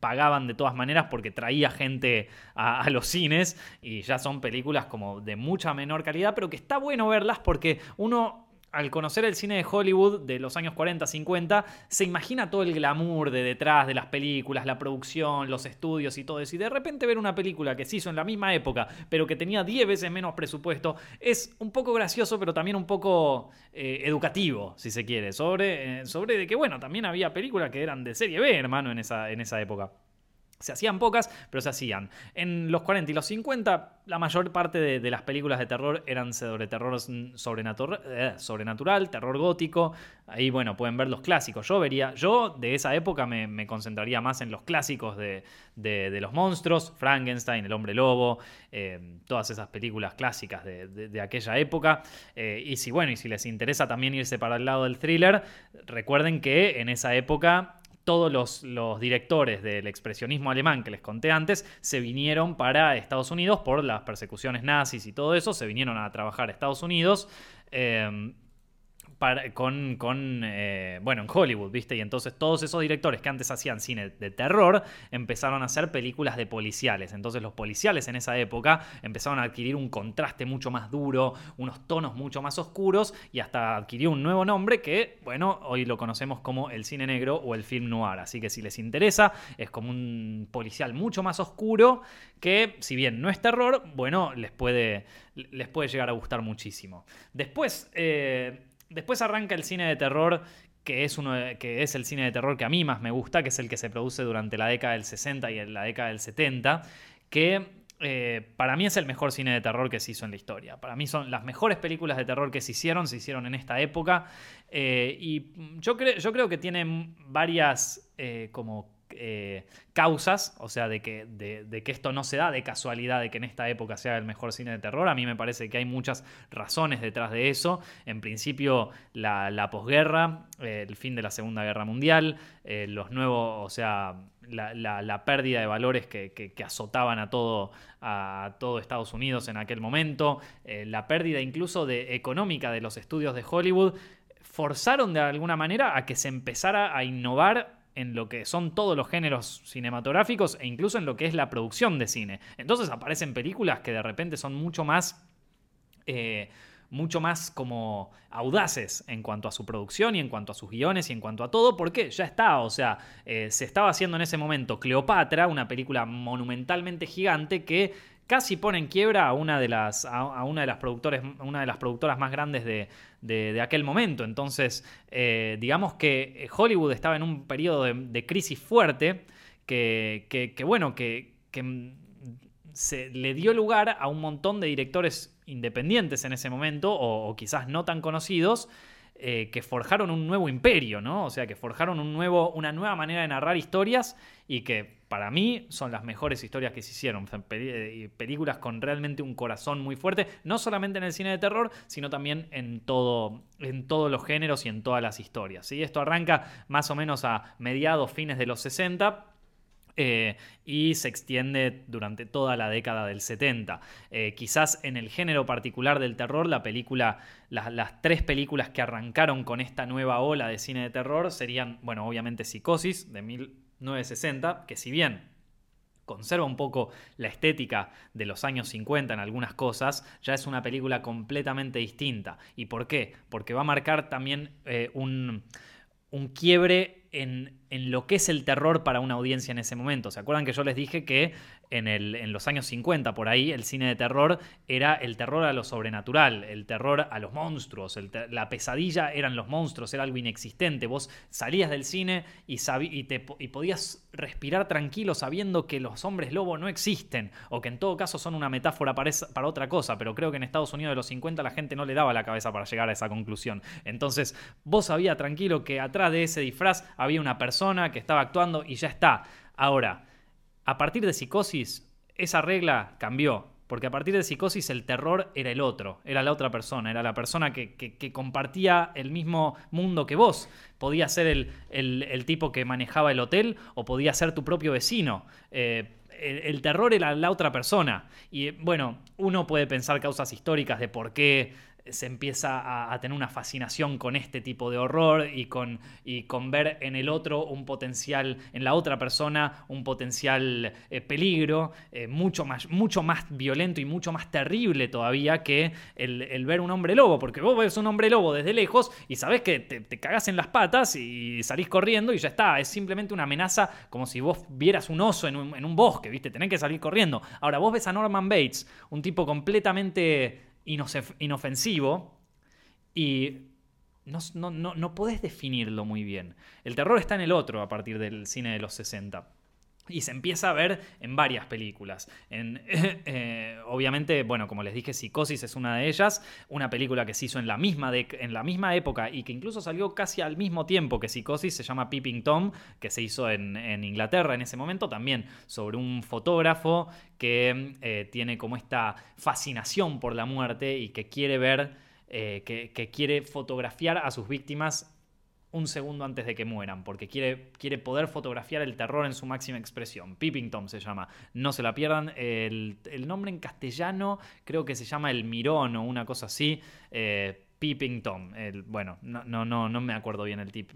pagaban de todas maneras porque traía gente a, los cines y ya son películas como de mucha menor calidad, pero que está bueno verlas porque uno al conocer el cine de Hollywood de los años 40, 50, se imagina todo el glamour de detrás de las películas, la producción, los estudios y todo eso. Y de repente ver una película que se hizo en la misma época, pero que tenía 10 veces menos presupuesto, es un poco gracioso, pero también un poco eh, educativo, si se quiere, sobre, eh, sobre de que, bueno, también había películas que eran de serie B, hermano, en esa, en esa época. Se hacían pocas, pero se hacían. En los 40 y los 50, la mayor parte de, las películas de terror eran sobre terror eh, sobrenatural, terror gótico. Ahí, bueno, pueden ver los clásicos. Yo vería, yo de esa época me, concentraría más en los clásicos de, los monstruos, Frankenstein, El hombre lobo, eh, todas esas películas clásicas de, aquella época. Eh, y si, bueno, y si les interesa también irse para el lado del thriller, recuerden que en esa época todos los, directores del expresionismo alemán que les conté antes se vinieron para Estados Unidos por las persecuciones nazis y todo eso, se vinieron a trabajar a Estados Unidos. Eh, con, con eh, bueno, en Hollywood, ¿viste? Y entonces todos esos directores que antes hacían cine de terror empezaron a hacer películas de policiales. Entonces los policiales en esa época empezaron a adquirir un contraste mucho más duro, unos tonos mucho más oscuros y hasta adquirió un nuevo nombre que, bueno, hoy lo conocemos como el cine negro o el film noir. Así que si les interesa, es como un policial mucho más oscuro que, si bien no es terror, bueno, les puede, les puede llegar a gustar muchísimo. Después... Eh, Después arranca el cine de terror, que es, uno que es el cine de terror que a mí más me gusta, que es el que se produce durante la década del 60 y la década del 70, que eh, para mí es el mejor cine de terror que se hizo en la historia. Para mí son las mejores películas de terror que se hicieron, se hicieron en esta época. Eh, y yo, yo creo que tienen varias eh, como eh, causas, o sea, de que, de, que esto no se da de casualidad de que en esta época sea el mejor cine de terror. A mí me parece que hay muchas razones detrás de eso. En principio, la, posguerra, eh, el fin de la Segunda Guerra Mundial, eh, los nuevos, o sea, la, pérdida de valores que, azotaban a todo, a todo Estados Unidos en aquel momento, la pérdida incluso de económica de los estudios de Hollywood, forzaron de alguna manera a que se empezara a innovar en lo que son todos los géneros cinematográficos e incluso en lo que es la producción de cine. Entonces aparecen películas que de repente son mucho más... Eh, mucho más como audaces en cuanto a su producción y en cuanto a sus guiones y en cuanto a todo, porque ya está, o sea, eh, se estaba haciendo en ese momento Cleopatra, una película monumentalmente gigante que casi pone en quiebra a una de las, a, una de las, productores, una de las productoras más grandes de, aquel momento. Entonces, eh, digamos que Hollywood estaba en un periodo de, crisis fuerte que, bueno, que, se le dio lugar a un montón de directores independientes en ese momento, o, quizás no tan conocidos, eh, que forjaron un nuevo imperio, ¿no? O sea, que forjaron una nueva manera de narrar historias y que para mí son las mejores historias que se hicieron. Eh, películas con realmente un corazón muy fuerte, no solamente en el cine de terror, sino también en, todo, en todos los géneros y en todas las historias. Y Esto arranca más o menos a mediados, fines de los 60 eh, y se extiende durante toda la década del 70. Eh, quizás en el género particular del terror, la película, las tres películas que arrancaron con esta nueva ola de cine de terror serían, bueno, obviamente Psicosis de 1960, que si bien conserva un poco la estética de los años 50 en algunas cosas, ya es una película completamente distinta. ¿Y por qué? Porque va a marcar también eh, un, un quiebre en, lo que es el terror para una audiencia en ese momento. ¿Se acuerdan que yo les dije que en, el, en, los años 50, por ahí, el cine de terror era el terror a lo sobrenatural, el terror a los monstruos, la pesadilla eran los monstruos, era algo inexistente. Vos salías del cine y, y, te, y podías respirar tranquilo sabiendo que los hombres lobo no existen, o que en todo caso son una metáfora para, para otra cosa, pero creo que en Estados Unidos de los 50 la gente no le daba la cabeza para llegar a esa conclusión. Entonces, vos sabías tranquilo que atrás de ese disfraz había una persona que estaba actuando y ya está. Ahora, a partir de psicosis, esa regla cambió. Porque a partir de psicosis el terror era el otro, era la otra persona, era la persona que, compartía el mismo mundo que vos. Podía ser el, tipo que manejaba el hotel o podía ser tu propio vecino. Eh, el, terror era la otra persona. Y bueno, uno puede pensar causas históricas de por qué se empieza a, tener una fascinación con este tipo de horror y con, y con ver en el otro un potencial, en la otra persona un potencial eh, peligro, eh, mucho, más, mucho más violento y mucho más terrible todavía que el, ver un hombre lobo, porque vos ves un hombre lobo desde lejos y sabés que te, te cagás en las patas y salís corriendo y ya está, es simplemente una amenaza como si vos vieras un oso en un, en un bosque, ¿viste? Tenés que salir corriendo. Ahora, vos ves a Norman Bates, un tipo completamente inofensivo y no, no, no, no podés definirlo muy bien. El terror está en el otro a partir del cine de los 60. Y se empieza a ver en varias películas. En, eh, obviamente, bueno, como les dije, Psicosis es una de ellas. Una película que se hizo en la, misma en la misma época y que incluso salió casi al mismo tiempo que Psicosis, se llama Peeping Tom, que se hizo en, Inglaterra en ese momento, también sobre un fotógrafo que eh, tiene como esta fascinación por la muerte y que quiere ver, eh, que quiere fotografiar a sus víctimas un segundo antes de que mueran, porque quiere, quiere poder fotografiar el terror en su máxima expresión. Peeping Tom se llama, no se la pierdan. El, nombre en castellano creo que se llama El Mirón o una cosa así. Eh, Peeping Tom. El, bueno, no, no, no, no me acuerdo bien el tip.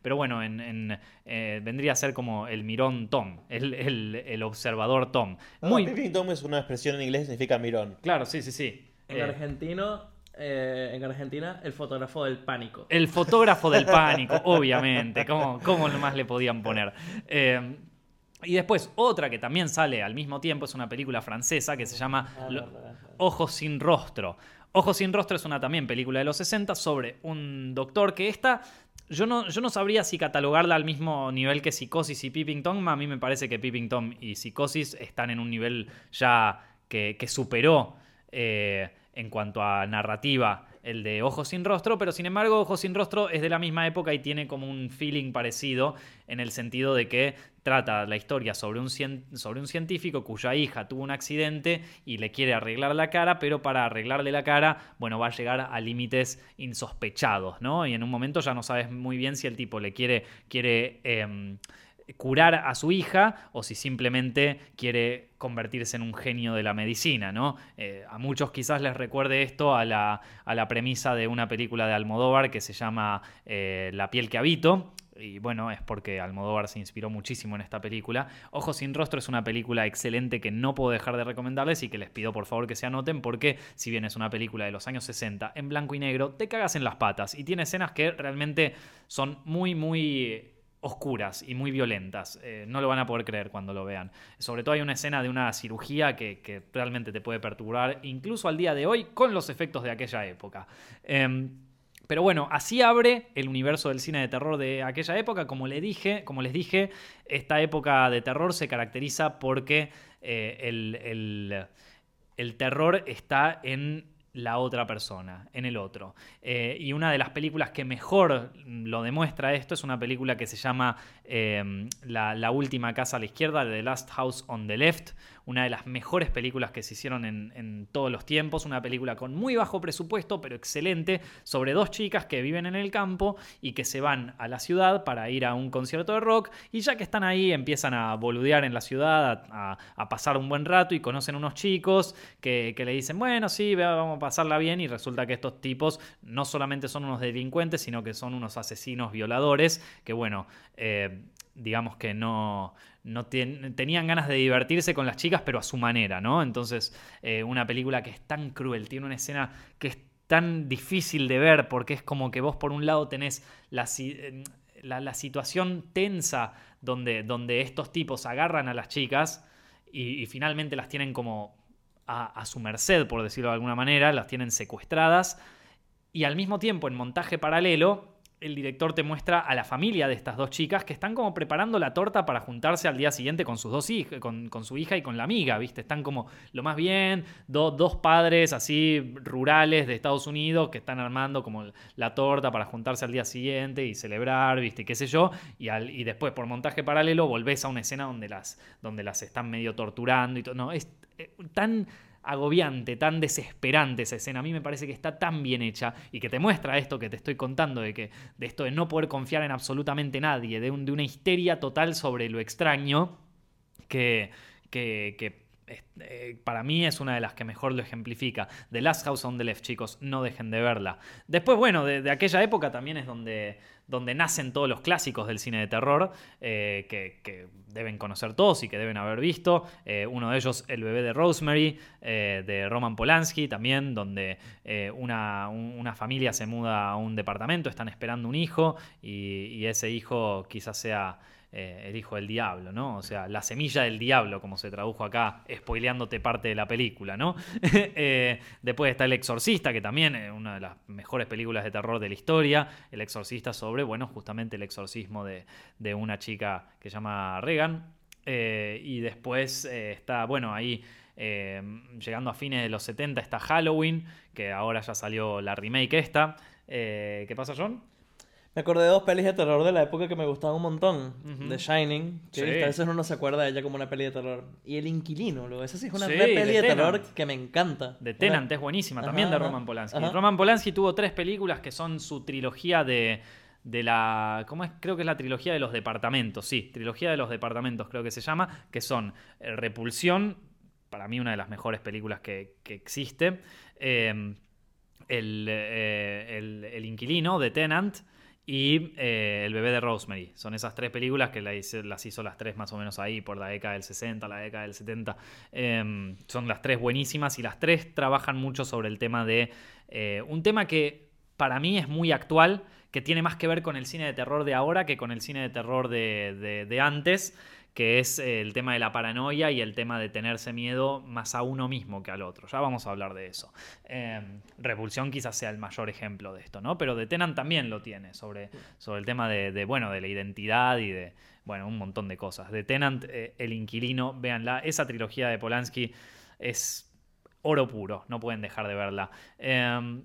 pero bueno, en, eh, vendría a ser como el mirón Tom, el, observador Tom. Muy... Peeping Tom es una expresión en inglés que significa mirón. Claro, sí, sí, sí. En eh, argentino eh, en Argentina, el fotógrafo del pánico. El fotógrafo del pánico, obviamente. ¿Cómo, ¿Cómo más le podían poner? Eh, y después, otra que también sale al mismo tiempo es una película francesa que se llama ah, Ojos sin rostro. Ojos sin rostro es una también película de los 60 sobre un doctor que está yo no, yo no sabría si catalogarla al mismo nivel que Psicosis y Peeping Tom. A mí me parece que Peeping Tom y Psicosis están en un nivel ya que, superó eh, en cuanto a narrativa el de Ojos sin Rostro, pero sin embargo Ojos sin Rostro es de la misma época y tiene como un feeling parecido en el sentido de que trata la historia sobre un, sobre un científico cuya hija tuvo un accidente y le quiere arreglar la cara, pero para arreglarle la cara, bueno, va a llegar a límites insospechados, ¿no? Y en un momento ya no sabes muy bien si el tipo le quiere, quiere em, curar a su hija o si simplemente quiere convertirse en un genio de la medicina, ¿no? Eh, a muchos quizás les recuerde esto a la, a la, premisa de una película de Almodóvar que se llama eh, La piel que habito, y bueno, es porque Almodóvar se inspiró muchísimo en esta película. Ojos sin rostro es una película excelente que no puedo dejar de recomendarles y que les pido por favor que se anoten porque si bien es una película de los años 60 en blanco y negro, te cagas en las patas y tiene escenas que realmente son muy, muy oscuras y muy violentas. Eh, no lo van a poder creer cuando lo vean. Sobre todo hay una escena de una cirugía que, realmente te puede perturbar, incluso al día de hoy, con los efectos de aquella época. Em, pero bueno, así abre el universo del cine de terror de aquella época. Como, le dije, como les dije, esta época de terror se caracteriza porque eh, el, el terror está en la otra persona, en el otro. Eh, y una de las películas que mejor lo demuestra esto es una película que se llama eh, la, última casa a la izquierda, The Last House on the Left, una de las mejores películas que se hicieron en, todos los tiempos, una película con muy bajo presupuesto, pero excelente, sobre dos chicas que viven en el campo y que se van a la ciudad para ir a un concierto de rock y ya que están ahí empiezan a boludear en la ciudad, a, pasar un buen rato y conocen unos chicos que, le dicen, bueno, sí, vamos a pasarla bien y resulta que estos tipos no solamente son unos delincuentes, sino que son unos asesinos violadores que, bueno, eh, digamos que no, no tenían ganas de divertirse con las chicas, pero a su manera, ¿no? Entonces, eh, una película que es tan cruel, tiene una escena que es tan difícil de ver porque es como que vos por un lado tenés la, eh, la, situación tensa donde, donde, estos tipos agarran a las chicas y, finalmente las tienen como a, a su merced, por decirlo de alguna manera, las tienen secuestradas y al mismo tiempo en montaje paralelo el director te muestra a la familia de estas dos chicas que están como preparando la torta para juntarse al día siguiente con sus dos hijas, con, su hija y con la amiga, ¿viste? Están como lo más bien, dos padres así rurales de Estados Unidos que están armando como la torta para juntarse al día siguiente y celebrar, ¿viste? Qué sé yo. Y, después por montaje paralelo volvés a una escena donde las, donde las están medio torturando y todo. No, es eh, tan agobiante, tan desesperante esa escena. A mí me parece que está tan bien hecha y que te muestra esto que te estoy contando, de, que, de esto de no poder confiar en absolutamente nadie, de, de una histeria total sobre lo extraño, que, que, eh, para mí es una de las que mejor lo ejemplifica. The Last House on the Left, chicos, no dejen de verla. Después, bueno, de, aquella época también es donde, donde, nacen todos los clásicos del cine de terror, eh, que, deben conocer todos y que deben haber visto. Eh, uno de ellos, El bebé de Rosemary, de Roman Polanski, también, donde una, una, familia se muda a un departamento, están esperando un hijo y ese hijo quizás sea eh, el hijo del diablo, ¿no? O sea, la semilla del diablo, como se tradujo acá, spoileándote parte de la película, ¿no? Eh, después está El Exorcista, que también es una de las mejores películas de terror de la historia. El Exorcista sobre, bueno, justamente el exorcismo de, una chica que se llama Regan. Eh, y después está, bueno, ahí llegando a fines de los 70 está Halloween, que ahora ya salió la remake esta. ¿Qué pasa, John? Me acordé de dos pelis de terror de la época que me gustaban un montón. The Shining, que a veces uno se acuerda de ella como una peli de terror. Y El Inquilino, luego. Esa sí es una peli de, terror que me encanta. De Tenant es buenísima, también de Roman Polanski. Roman Polanski tuvo tres películas que son su trilogía de, de la. ¿Cómo es? Creo que es la trilogía de los departamentos, sí. Trilogía de los departamentos, creo que se llama. Que son eh, Repulsión, para mí una de las mejores películas que, existe. Eh, el, eh, el, el, Inquilino, de Tenant y eh, El bebé de Rosemary. Son esas tres películas que las hizo, las tres más o menos ahí por la década del 60, la década del 70. Em, son las tres buenísimas y las tres trabajan mucho sobre el tema de... Eh, un tema que para mí es muy actual, que tiene más que ver con el cine de terror de ahora que con el cine de terror de, de antes que es el tema de la paranoia y el tema de tenerse miedo más a uno mismo que al otro. Ya vamos a hablar de eso. Em, Repulsión quizás sea el mayor ejemplo de esto, ¿no? Pero de Tenant también lo tiene, sobre, sobre el tema de, bueno, de la identidad y de, bueno, un montón de cosas. De Tenant, eh, El Inquilino, véanla, esa trilogía de Polanski es oro puro, no pueden dejar de verla. Em,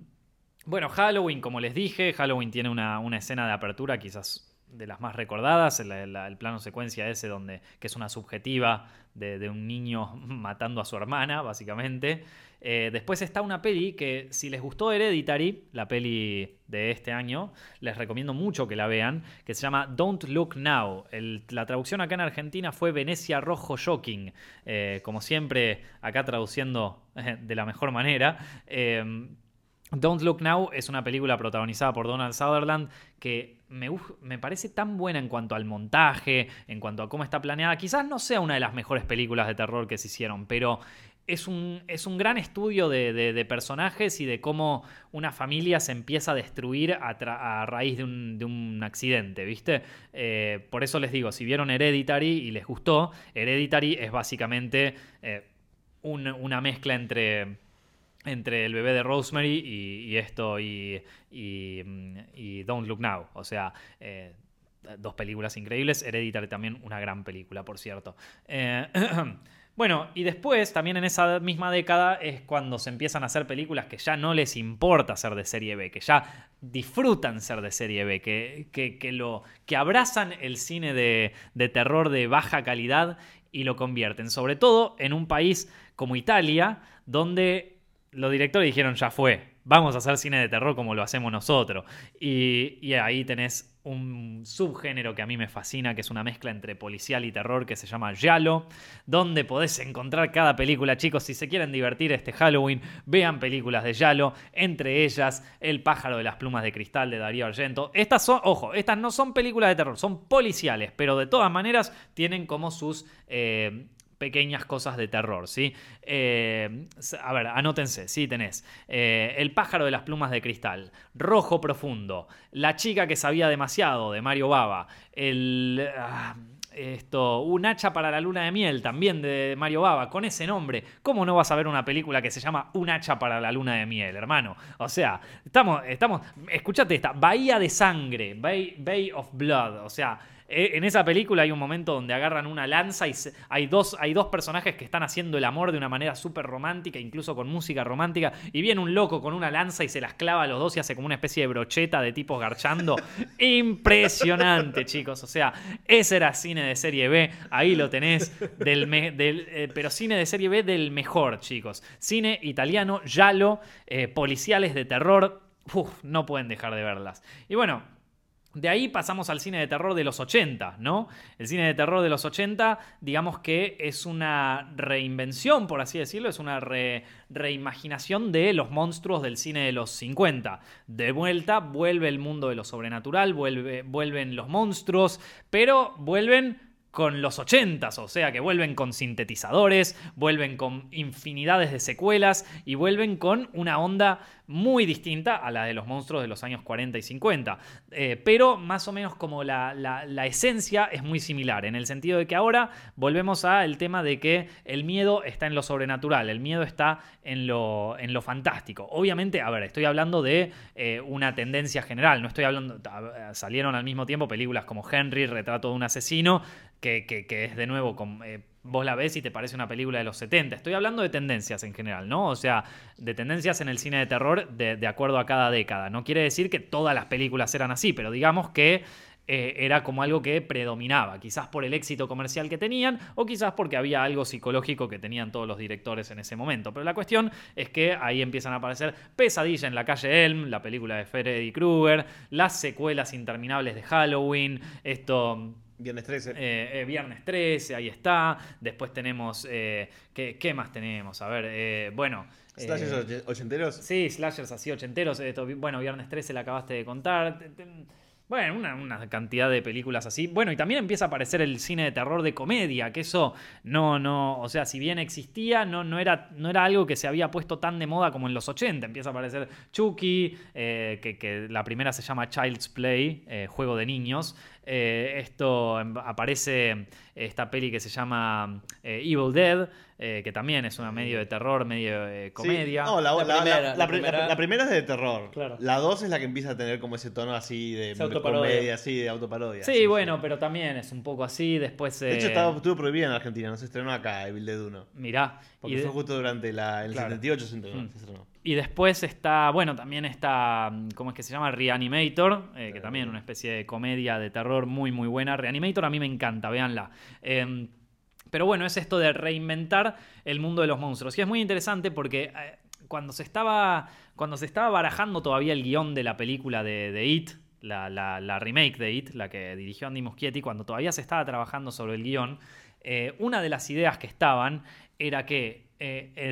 bueno, Halloween, como les dije, Halloween tiene una, una escena de apertura quizás de las más recordadas, el, plano secuencia ese donde que es una subjetiva de, un niño matando a su hermana, básicamente. Eh, después está una peli que si les gustó Hereditary, la peli de este año, les recomiendo mucho que la vean, que se llama Don't Look Now. la traducción acá en Argentina fue Venecia Rojo Shocking, eh, como siempre acá traduciendo eh, de la mejor manera. Don't Look Now es una película protagonizada por Donald Sutherland que me, me, parece tan buena en cuanto al montaje, en cuanto a cómo está planeada. Quizás no sea una de las mejores películas de terror que se hicieron, pero es un, es un gran estudio de, personajes y de cómo una familia se empieza a destruir a, raíz de un, accidente, ¿viste? Eh, por eso les digo, si vieron Hereditary y les gustó, Hereditary es básicamente eh, una mezcla entre entre el bebé de Rosemary y, esto y, y, Don't Look Now. O sea, eh, dos películas increíbles. Hereditary también una gran película, por cierto. Eh, Bueno, y después, también en esa misma década, es cuando se empiezan a hacer películas que ya no les importa ser de serie B, que ya disfrutan ser de serie B, que, que, lo, que abrazan el cine de terror de baja calidad y lo convierten, sobre todo en un país como Italia, donde los directores dijeron ya fue, vamos a hacer cine de terror como lo hacemos nosotros. Y, ahí tenés un subgénero que a mí me fascina, que es una mezcla entre policial y terror que se llama Yalo, donde podés encontrar cada película. Chicos, si se quieren divertir este Halloween, vean películas de Yalo, entre ellas El pájaro de las plumas de cristal de Darío Argento. Estas son, ojo, estas no son películas de terror, son policiales, pero de todas maneras tienen como sus... Eh, pequeñas cosas de terror, ¿sí? Eh, a ver, anótense, sí tenés. Eh, el pájaro de las plumas de cristal, Rojo Profundo, La chica que sabía demasiado, de Mario Baba, el... Ah, esto, un hacha para la luna de miel, también de Mario Baba, con ese nombre. ¿Cómo no vas a ver una película que se llama Un hacha para la luna de miel, hermano? O sea, estamos, estamos, escúchate esta, Bahía de Sangre, Bay, of Blood, o sea, en esa película hay un momento donde agarran una lanza y hay, dos, hay dos personajes que están haciendo el amor de una manera súper romántica, incluso con música romántica, y viene un loco con una lanza y se las clava a los dos y hace como una especie de brocheta de tipos garchando. Impresionante, chicos. O sea, ese era cine de serie B, ahí lo tenés, del, eh, pero cine de serie B del mejor, chicos. Cine italiano, yalo, eh, policiales de terror. no pueden dejar de verlas. Y bueno, de ahí pasamos al cine de terror de los 80, ¿no? El cine de terror de los 80, digamos que es una reinvención, por así decirlo, es una reimaginación de los monstruos del cine de los 50. De vuelta, vuelve el mundo de lo sobrenatural, vuelve, vuelven los monstruos, pero vuelven con los 80s, o sea que vuelven con sintetizadores, vuelven con infinidades de secuelas y vuelven con una onda muy distinta a la de los monstruos de los años 40 y 50. Eh, pero más o menos como la, esencia es muy similar, en el sentido de que ahora volvemos al tema de que el miedo está en lo sobrenatural, el miedo está en lo, en lo fantástico. Obviamente, a ver, estoy hablando de eh, una tendencia general, no estoy hablando, salieron al mismo tiempo películas como Henry, Retrato de un asesino, que, es de nuevo... Con, eh, vos la ves y te parece una película de los 70. Estoy hablando de tendencias en general, ¿no? O sea, de tendencias en el cine de terror de, acuerdo a cada década. No quiere decir que todas las películas eran así, pero digamos que eh, era como algo que predominaba, quizás por el éxito comercial que tenían o quizás porque había algo psicológico que tenían todos los directores en ese momento. Pero la cuestión es que ahí empiezan a aparecer Pesadilla en la calle Elm, la película de Freddy Krueger, las secuelas interminables de Halloween, esto Viernes 13. Eh, eh, viernes 13, ahí está. Después tenemos. Eh, ¿qué, más tenemos? A ver, bueno. ¿Slashers ochenteros? Sí, slashers así ochenteros. bueno, Viernes 13 la acabaste de contar. Bueno, una, cantidad de películas así. Bueno, y también empieza a aparecer el cine de terror de comedia, que eso no, no, o sea, si bien existía, no, no, era, no era algo que se había puesto tan de moda como en los 80. Empieza a aparecer Chucky, que, que, la primera se llama Child's Play, juego de niños. Eh, esto em, aparece esta peli que se llama eh, Evil Dead, eh, que también es una medio de terror, medio de comedia. No, la, la, primera, es de terror. La dos es la que empieza a tener como ese tono así de comedia, así de autoparodia. Sí, bueno, pero también es un poco así. Después. De hecho, estaba, estuvo prohibida en Argentina, no se estrenó acá Evil Dead 1. Mirá. Porque fue justo durante la, el 78 se estrenó. Y después está, bueno, también está, ¿cómo es que se llama? Reanimator, eh, que también es una especie de comedia de terror muy, muy buena. Reanimator a mí me encanta, véanla. Em, pero bueno, es esto de reinventar el mundo de los monstruos. Y es muy interesante porque eh, cuando, se estaba, cuando se estaba barajando todavía el guion de la película de, It, la, remake de It, la que dirigió Andy Muschietti, cuando todavía se estaba trabajando sobre el guion, eh, una de las ideas que estaban era que,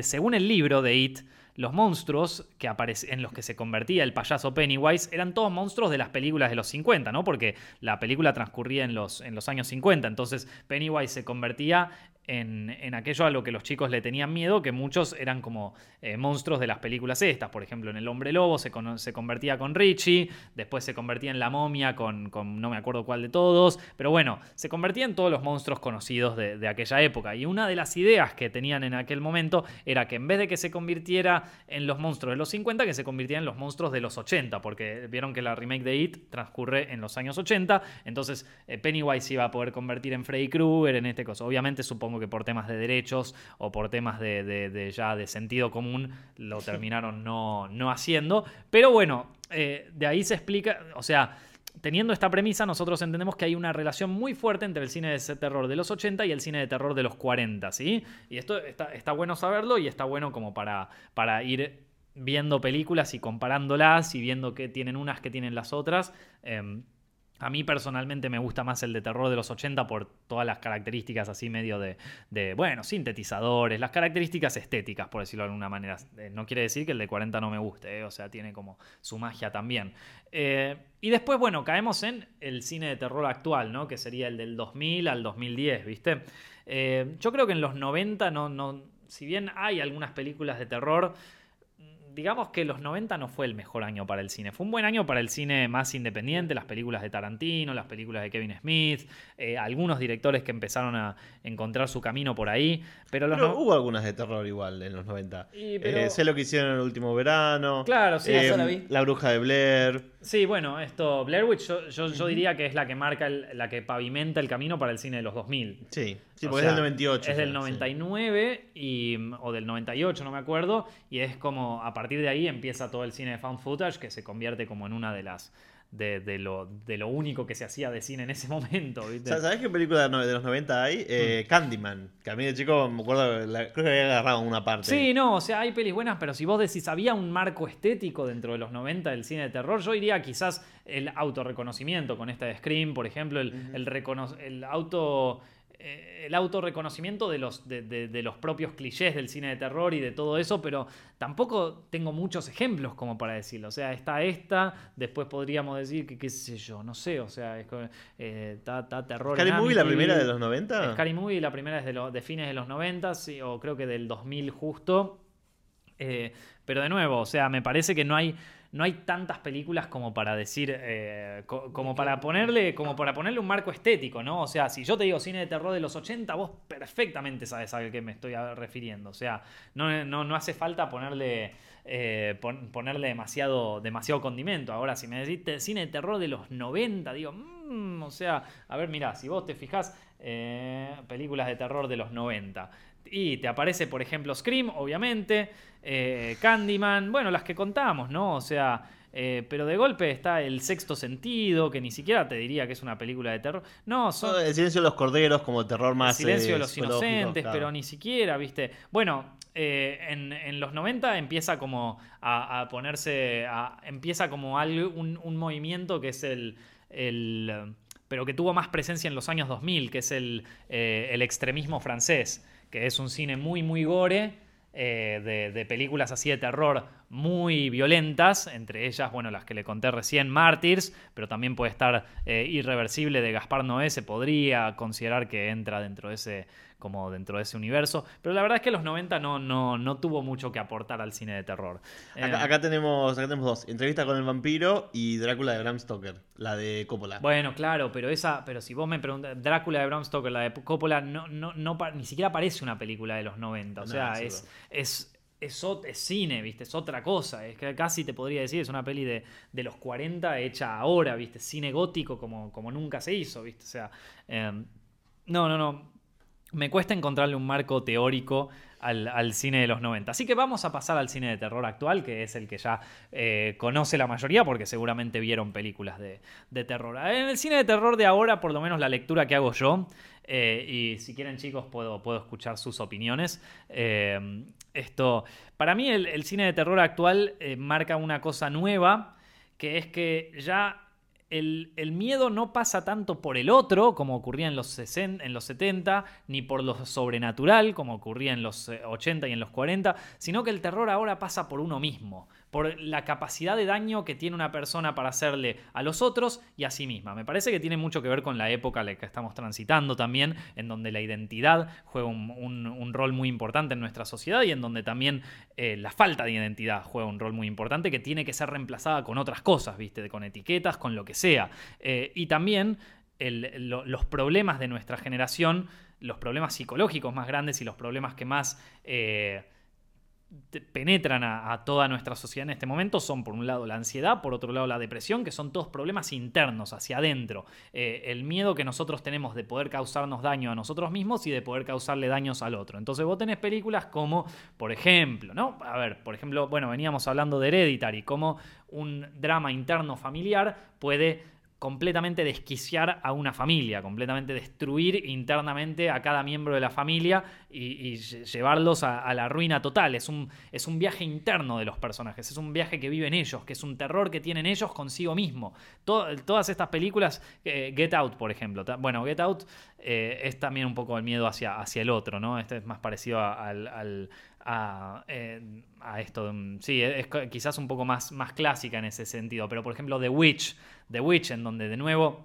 según el libro de It, los monstruos que en los que se convertía el payaso Pennywise eran todos monstruos de las películas de los 50, ¿no? Porque la película transcurría en los, en los años 50, entonces Pennywise se convertía en, aquello a lo que los chicos le tenían miedo, que muchos eran como eh, monstruos de las películas estas. Por ejemplo, en El Hombre Lobo se, se, convertía con Richie, después se convertía en La Momia con, no me acuerdo cuál de todos, pero bueno, se convertía en todos los monstruos conocidos de, aquella época. Y una de las ideas que tenían en aquel momento era que en vez de que se convirtiera en los monstruos de los 50, que se convirtiera en los monstruos de los 80, porque vieron que la remake de It transcurre en los años 80, entonces eh, Pennywise iba a poder convertir en Freddy Krueger en este caso. Obviamente supongo supongo que por temas de derechos o por temas de, ya de sentido común lo terminaron no, no haciendo. Pero bueno, eh, de ahí se explica, o sea, teniendo esta premisa, nosotros entendemos que hay una relación muy fuerte entre el cine de terror de los 80 y el cine de terror de los 40, ¿sí? Y esto está, bueno saberlo y está bueno como para, para ir viendo películas y comparándolas y viendo que tienen unas que tienen las otras. Em, a mí personalmente me gusta más el de terror de los 80 por todas las características así medio de, bueno, sintetizadores, las características estéticas, por decirlo de alguna manera. Eh, no quiere decir que el de 40 no me guste, eh, o sea, tiene como su magia también. Eh, y después, bueno, caemos en el cine de terror actual, ¿no? Que sería el del 2000 al 2010, ¿viste? yo creo que en los 90, no, no, si bien hay algunas películas de terror, digamos que los 90 no fue el mejor año para el cine. Fue un buen año para el cine más independiente, las películas de Tarantino, las películas de Kevin Smith, eh, algunos directores que empezaron a encontrar su camino por ahí. Pero, hubo algunas de terror igual en los 90. Eh, sé lo que hicieron en el último verano. Claro, sí, eso la vi. La bruja de Blair. Sí, bueno, esto, Blair Witch yo, diría que es la que marca, la que pavimenta el camino para el cine de los 2000. Sí, sí porque es del 98. Es del 99 y, o del 98, no me acuerdo, y es como a partir de ahí empieza todo el cine de found footage que se convierte como en una de las de, lo, de lo único que se hacía de cine en ese momento. ¿Sabes qué película de los 90 hay? Eh, mm. Candyman, que a mí de chico me acuerdo, creo que había agarrado una parte. Sí, no, o sea, hay pelis buenas, pero si vos decís, había un marco estético dentro de los 90 del cine de terror, yo diría quizás el autorreconocimiento con esta de Scream, por ejemplo, el, el, el auto eh, el autorreconocimiento de los, de, los propios clichés del cine de terror y de todo eso, pero tampoco tengo muchos ejemplos como para decirlo. O sea, está esta, después podríamos decir que, qué sé yo, no sé, o sea, está, eh, terror. ¿Scary Movie la primera de los 90? Scary Movie la primera es de, de fines de los 90, o creo que del 2000 justo. Eh, pero de nuevo, o sea, me parece que no hay no hay tantas películas como para decir, eh, como para ponerle, como para ponerle un marco estético, ¿no? O sea, si yo te digo cine de terror de los 80, vos perfectamente sabes a qué me estoy refiriendo. O sea, no, no, hace falta ponerle, eh, ponerle demasiado, demasiado condimento. Ahora, si me decís cine de terror de los 90, digo, mm, o sea, a ver, mira, si vos te fijás, eh, películas de terror de los 90. Y te aparece, por ejemplo, Scream, obviamente, eh, Candyman, bueno, las que contamos, ¿no? O sea, eh, pero de golpe está El Sexto Sentido, que ni siquiera te diría que es una película de terror. No, son... El Silencio de los Corderos como terror más... El Silencio de los Inocentes, pero ni siquiera, ¿viste? Bueno, eh, en, los 90 empieza como a, ponerse... empieza como algo, un, movimiento que es el... pero que tuvo más presencia en los años 2000, que es el, el extremismo francés que es un cine muy, muy gore, eh, de, películas así de terror muy violentas, entre ellas, bueno, las que le conté recién, Mártires, pero también puede estar eh, Irreversible de Gaspar Noé, se podría considerar que entra dentro de ese como dentro de ese universo. Pero la verdad es que los 90 no, no, no tuvo mucho que aportar al cine de terror. Acá, eh, tenemos, acá tenemos dos. Entrevista con el vampiro y Drácula de Bram Stoker, la de Coppola. Bueno, claro, pero esa, pero si vos me preguntas, Drácula de Bram Stoker, la de Coppola, no, no, no, ni siquiera parece una película de los 90. O sea, es, es, es, cine, ¿viste? Es otra cosa. Es que casi te podría decir, es una peli de, de los 40 hecha ahora, ¿viste? Cine gótico como, como nunca se hizo, ¿viste? O sea, em, no, no, no me cuesta encontrarle un marco teórico al, cine de los 90. Así que vamos a pasar al cine de terror actual, que es el que ya eh, conoce la mayoría, porque seguramente vieron películas de, terror. En el cine de terror de ahora, por lo menos la lectura que hago yo, eh, y si quieren chicos puedo, puedo escuchar sus opiniones. Eh, esto, para mí el cine de terror actual marca una cosa nueva, que es que ya el, miedo no pasa tanto por el otro, como ocurría en los, en los 70, ni por lo sobrenatural, como ocurría en los 80 eh, y en los 40, sino que el terror ahora pasa por uno mismo por la capacidad de daño que tiene una persona para hacerle a los otros y a sí misma. Me parece que tiene mucho que ver con la época en la que estamos transitando también, en donde la identidad juega un, rol muy importante en nuestra sociedad y en donde también eh, la falta de identidad juega un rol muy importante que tiene que ser reemplazada con otras cosas, ¿viste? Con etiquetas, con lo que sea. Eh, y también los problemas de nuestra generación, los problemas psicológicos más grandes y los problemas que más... Eh, penetran a, toda nuestra sociedad en este momento son, por un lado, la ansiedad, por otro lado, la depresión, que son todos problemas internos, hacia adentro. Eh, el miedo que nosotros tenemos de poder causarnos daño a nosotros mismos y de poder causarle daños al otro. Entonces vos tenés películas como, por ejemplo, ¿no? A ver, por ejemplo, bueno, veníamos hablando de Hereditary, cómo un drama interno familiar puede completamente desquiciar a una familia, completamente destruir internamente a cada miembro de la familia y, y lle- llevarlos a, la ruina total. Es un, es un viaje interno de los personajes, es un viaje que viven ellos, que es un terror que tienen ellos consigo mismo. To- todas estas películas, eh, Get Out, por ejemplo, bueno, Get Out eh, es también un poco el miedo hacia, hacia el otro, ¿no? Este es más parecido al- a, esto, mm, sí, es co- quizás un poco más, más clásica en ese sentido, pero por ejemplo The Witch, The Witch, en donde de nuevo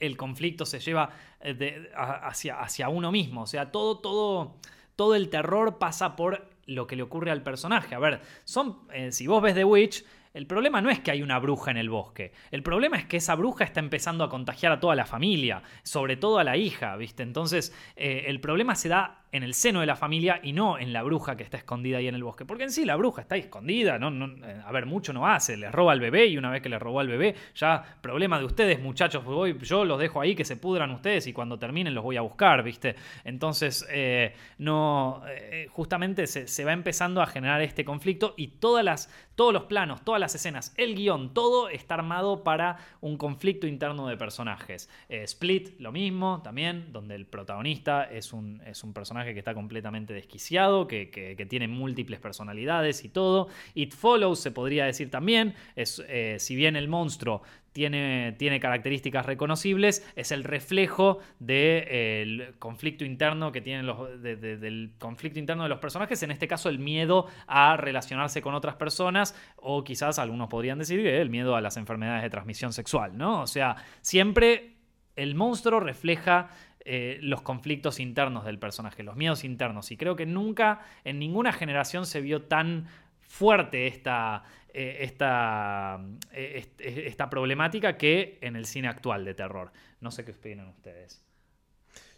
el conflicto se lleva eh, hacia, hacia uno mismo. O sea, todo, todo, todo el terror pasa por lo que le ocurre al personaje. A ver, son, eh, si vos ves The Witch, el problema no es que hay una bruja en el bosque. El problema es que esa bruja está empezando a contagiar a toda la familia, sobre todo a la hija, ¿viste? Entonces, eh, el problema se da en el seno de la familia y no en la bruja que está escondida ahí en el bosque. Porque en sí la bruja está ahí escondida, no, eh, a ver, mucho no hace, le roba al bebé y una vez que le robó al bebé, ya problema de ustedes, muchachos, voy, yo los dejo ahí que se pudran ustedes y cuando terminen los voy a buscar, ¿viste? Entonces, eh, no, eh, justamente se, va empezando a generar este conflicto y todas las, todos los planos, todas las escenas, el guion, todo está armado para un conflicto interno de personajes. Split, lo mismo, también, donde el protagonista es un, es un personaje que está completamente desquiciado, que, que- tiene múltiples personalidades y todo. It Follows, se podría decir también, es, eh, si bien el monstruo tiene, tiene características reconocibles, es el reflejo del conflicto interno que tienen los, de- de- del conflicto interno de los personajes, en este caso el miedo a relacionarse con otras personas, o quizás algunos podrían decir que el miedo a las enfermedades de transmisión sexual, ¿no? O sea, siempre el monstruo refleja eh, los conflictos internos del personaje, los miedos internos. Y creo que nunca, en ninguna generación se vio tan fuerte esta, eh, esta, eh, est- esta problemática que en el cine actual de terror. No sé qué opinan ustedes.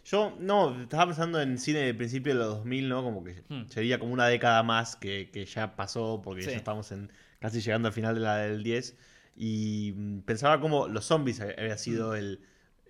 Yo, no, estaba pensando en cine de principio de los 2000, ¿no? Como que Hmm. sería como una década más que, que ya pasó, porque Sí. ya estamos en, casi llegando al final de la del 10. Y mm, pensaba como los zombies había sido el, el,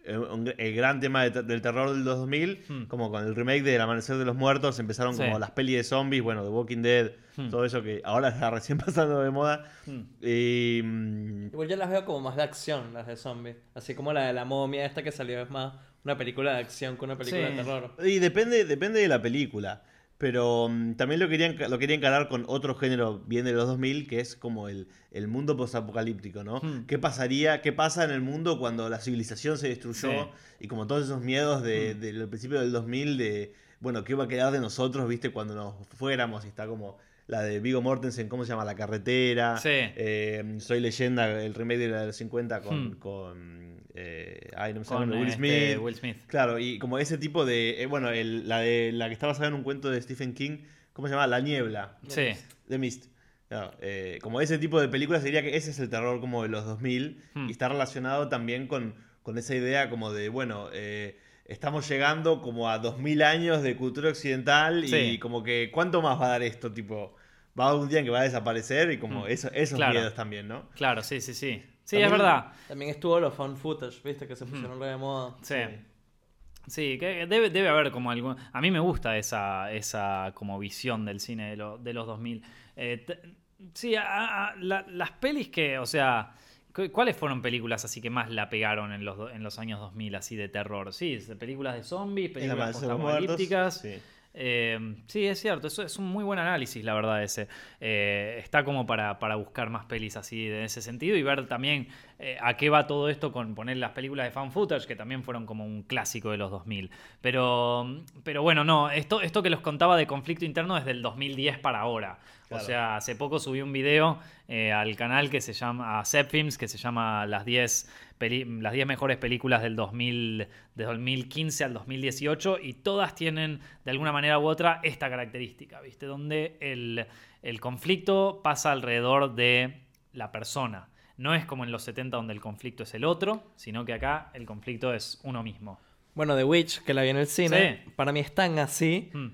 el gran tema de te- del terror del 2000, Hmm. como con el remake del Amanecer de los Muertos, empezaron Sí. como las pelis de zombies, bueno, The Walking Dead, Hmm. todo eso que ahora está recién pasando de moda. Hmm. Y, mm, Igual yo las veo como más de acción, las de zombies. Así como la de la momia esta que salió es más una película de acción que una película Sí. de terror. Y depende, depende de la película. Pero mm, también lo quería, lo quería encarar con otro género bien de los 2000, que es como el, el mundo postapocalíptico, ¿no? Hmm. ¿Qué pasaría, qué pasa en el mundo cuando la civilización se destruyó? Sí. Y como todos esos miedos de- Hmm. del principio del 2000, de, bueno, ¿qué va a quedar de nosotros, viste, cuando nos fuéramos? Y está como la de Vigo Mortensen, ¿cómo se llama? La carretera. Sí. Eh, Soy leyenda, el remake de la del 50 con... Hmm. con eh, ay, no me sale Will este, Smith. Will Smith. Claro, y como ese tipo de. eh, bueno, el- la, de, la que está basada en un cuento de Stephen King, ¿cómo se llama? La niebla. Sí. The Mist. Claro, eh, como ese tipo de películas, diría que ese es el terror como de los 2000 Hmm. y está relacionado también con, con esa idea como de, bueno, eh, estamos llegando como a 2000 años de cultura occidental y Sí. como que, ¿cuánto más va a dar esto? Tipo, va a haber un día en que va a desaparecer y como Hmm. eso, esos Claro. miedos también, ¿no? Claro, sí, sí, sí. Sí, También- es verdad. También estuvo los found footage, viste, que se pusieron re de moda. Sí. Sí, que debe, debe haber como algún... A mí me gusta esa, esa como visión del cine de, lo- de los 2000. Eh, t- sí, a- a- la- las pelis que, o sea, cu- ¿cuáles fueron películas así que más la pegaron en los, en los años 2000 así de terror? Sí, de películas de zombies, El películas postapocalípticas. sí. Eh, sí, es cierto, eso es un muy buen análisis, la verdad, ese. Eh, está como para, para buscar más pelis así de ese sentido y ver también eh, a qué va todo esto con poner las películas de fan footage, que también fueron como un clásico de los 2000. Pero, pero bueno, no, esto, esto que los contaba de conflicto interno es del 2010 para ahora. Claro. O sea, hace poco subí un video eh, al canal que se llama, a que se llama las 10, peli- las 10 mejores películas del 2000, de 2015 al 2018 y todas tienen de alguna manera u otra esta característica, ¿viste? Donde el, el conflicto pasa alrededor de la persona. No es como en los 70 donde el conflicto es el otro, sino que acá el conflicto es uno mismo. Bueno, The Witch, que la vi en el cine, Sí. para mí es tan así Hmm.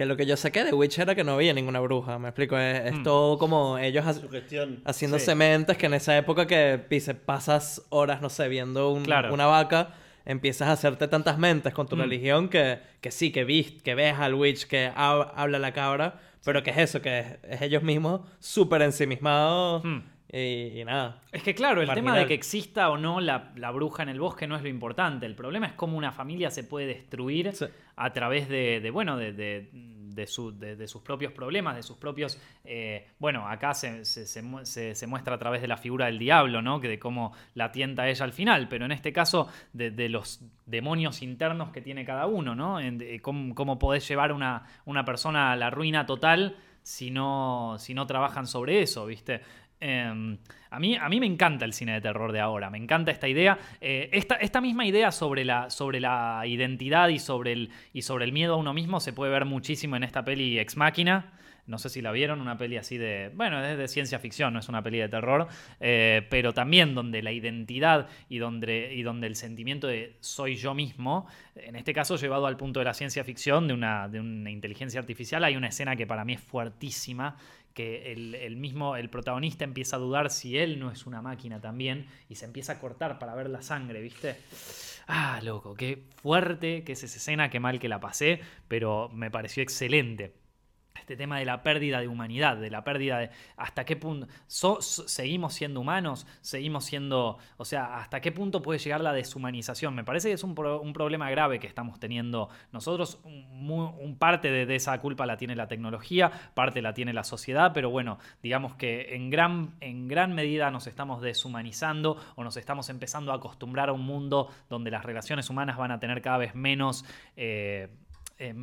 Que lo que yo saqué de Witch era que no había ninguna bruja, me explico. Es, es Mm. todo como ellos ha- Sugestión. haciendo Sí. sementes que en esa época que pise, pasas horas, no sé, viendo un- Claro. una vaca, empiezas a hacerte tantas mentes con tu Mm. religión que, que sí, que, vis, que ves al witch, que hab- habla la cabra, pero que es eso, que es, es ellos mismos súper ensimismados Mm. Y, y nada. Es que claro, el tema de que exista o no la, la bruja en el bosque no es lo importante. El problema es cómo una familia se puede destruir Sí. a través de, de, bueno, de, de- de su- de- de sus propios problemas, de sus propios... eh, bueno, acá se, se- se mu- se- se muestra a través de la figura del diablo, ¿no? Que de cómo la tienta ella al final, pero en este caso de, los demonios internos que tiene cada uno, ¿no? En- de cómo, cómo podés llevar una, una persona a la ruina total si no, si no trabajan sobre eso, ¿viste? Eh, a, mí, a mí me encanta el cine de terror de ahora, me encanta esta idea. Eh, esta, misma idea sobre la, identidad y sobre, el, y sobre el miedo a uno mismo se puede ver muchísimo en esta peli Ex Máquina. No sé si la vieron, una peli así de. Bueno, es de ciencia ficción, no es una peli de terror. eh, pero también donde la identidad y donde, el sentimiento de soy yo mismo, en este caso llevado al punto de la ciencia ficción, de una inteligencia artificial, hay una escena que para mí es fuertísima, el mismo, el protagonista empieza a dudar si él no es una máquina también, y se empieza a cortar para ver la sangre, ¿viste? Ah, loco, qué fuerte que es esa escena, qué mal que la pasé, pero me pareció excelente este tema de la pérdida de humanidad, de la pérdida de hasta qué punto seguimos siendo humanos, seguimos siendo, o sea, hasta qué punto puede llegar la deshumanización. Me parece que es un, pro- un problema grave que estamos teniendo nosotros. Un, parte de, de esa culpa la tiene la tecnología, parte la tiene la sociedad, pero bueno, digamos que en gran, en gran medida nos estamos deshumanizando o nos estamos empezando a acostumbrar a un mundo donde las relaciones humanas van a tener cada vez menos... eh, eh,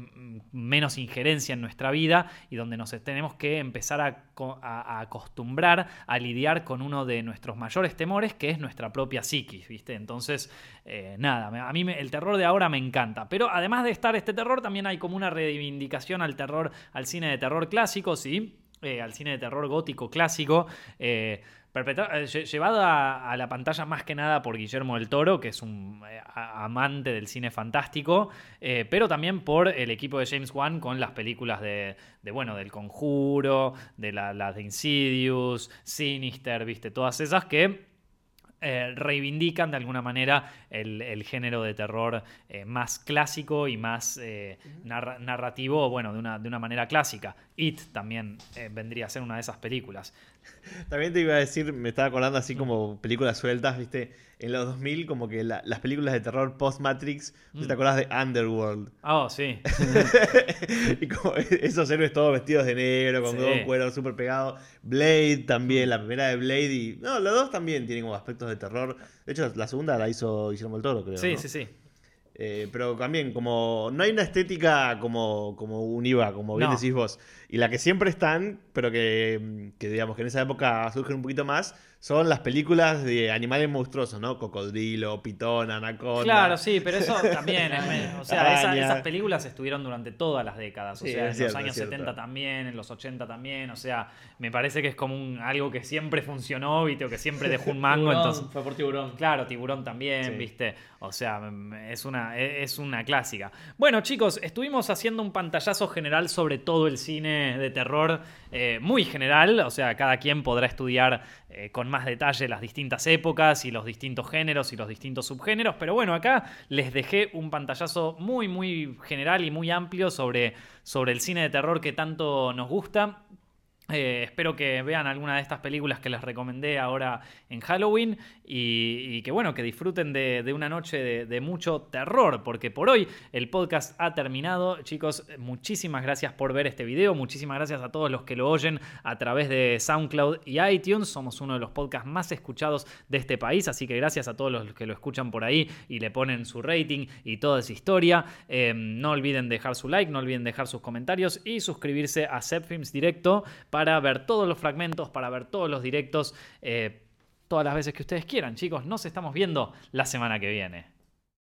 menos injerencia en nuestra vida y donde nos tenemos que empezar a, co- a- a acostumbrar a lidiar con uno de nuestros mayores temores, que es nuestra propia psiquis, ¿viste? Entonces, eh, nada, a mí el terror de ahora me encanta. Pero además de estar este terror, también hay como una reivindicación al terror, al cine de terror clásico, ¿sí? Eh, al cine de terror gótico clásico. Llevado a, a la pantalla más que nada por Guillermo del Toro, que es un eh, amante del cine fantástico, eh, pero también por el equipo de James Wan con las películas de, de, bueno, del Conjuro, de la- las de Insidious, Sinister, viste, todas esas que eh, reivindican de alguna manera el, el género de terror eh, más clásico y más eh, narra- narrativo, bueno, de una, de una manera clásica. It también eh, vendría a ser una de esas películas. También te iba a decir, me estaba acordando así como películas sueltas, ¿viste? En los 2000 como que la- las películas de terror post-Matrix, ¿te acordás de Underworld? Oh, sí. y como esos héroes todos vestidos de negro, con Sí. todo un cuero súper pegado. Blade también, la primera de Blade y... No, los dos también tienen como aspectos de terror. De hecho, la segunda la hizo Guillermo del Toro, creo. Sí, ¿no? sí, sí. Eh, pero también, como no hay una estética como, como un IVA, como bien No. decís vos. Y la que siempre están, pero que, que digamos que en esa época surgen un poquito más, son las películas de animales monstruosos, ¿no? Cocodrilo, pitón, anaconda. Claro, sí, pero eso también. es o sea, esa- esas películas estuvieron durante todas las décadas. O Sí, sea, en los años es cierto. 70 también, en los 80 también. O sea, me parece que es como un, algo que siempre funcionó, ¿viste? O que siempre dejó un mango. Tiburón, entonces, Fue por tiburón. Claro, Tiburón también, Sí. ¿viste? O sea, mm, es una, e- es una clásica. Bueno, chicos, estuvimos haciendo un pantallazo general sobre todo el cine de terror, eh, muy general, o sea, cada quien podrá estudiar eh, con más detalle las distintas épocas y los distintos géneros y los distintos subgéneros, pero bueno, acá les dejé un pantallazo muy, muy general y muy amplio sobre, sobre el cine de terror que tanto nos gusta. Eh, espero que vean alguna de estas películas que les recomendé ahora en Halloween y, que bueno, que disfruten de, una noche de, de mucho terror, porque por hoy el podcast ha terminado. Chicos, muchísimas gracias por ver este video, muchísimas gracias a todos los que lo oyen a través de SoundCloud y iTunes. Somos uno de los podcasts más escuchados de este país, así que gracias a todos los que lo escuchan por ahí y le ponen su rating y toda esa historia. Eh, no olviden dejar su like, no olviden dejar sus comentarios y suscribirse a Zepfilms Directo para ver todos los fragmentos, para ver todos los directos, eh, todas las veces que ustedes quieran, chicos. Nos estamos viendo la semana que viene.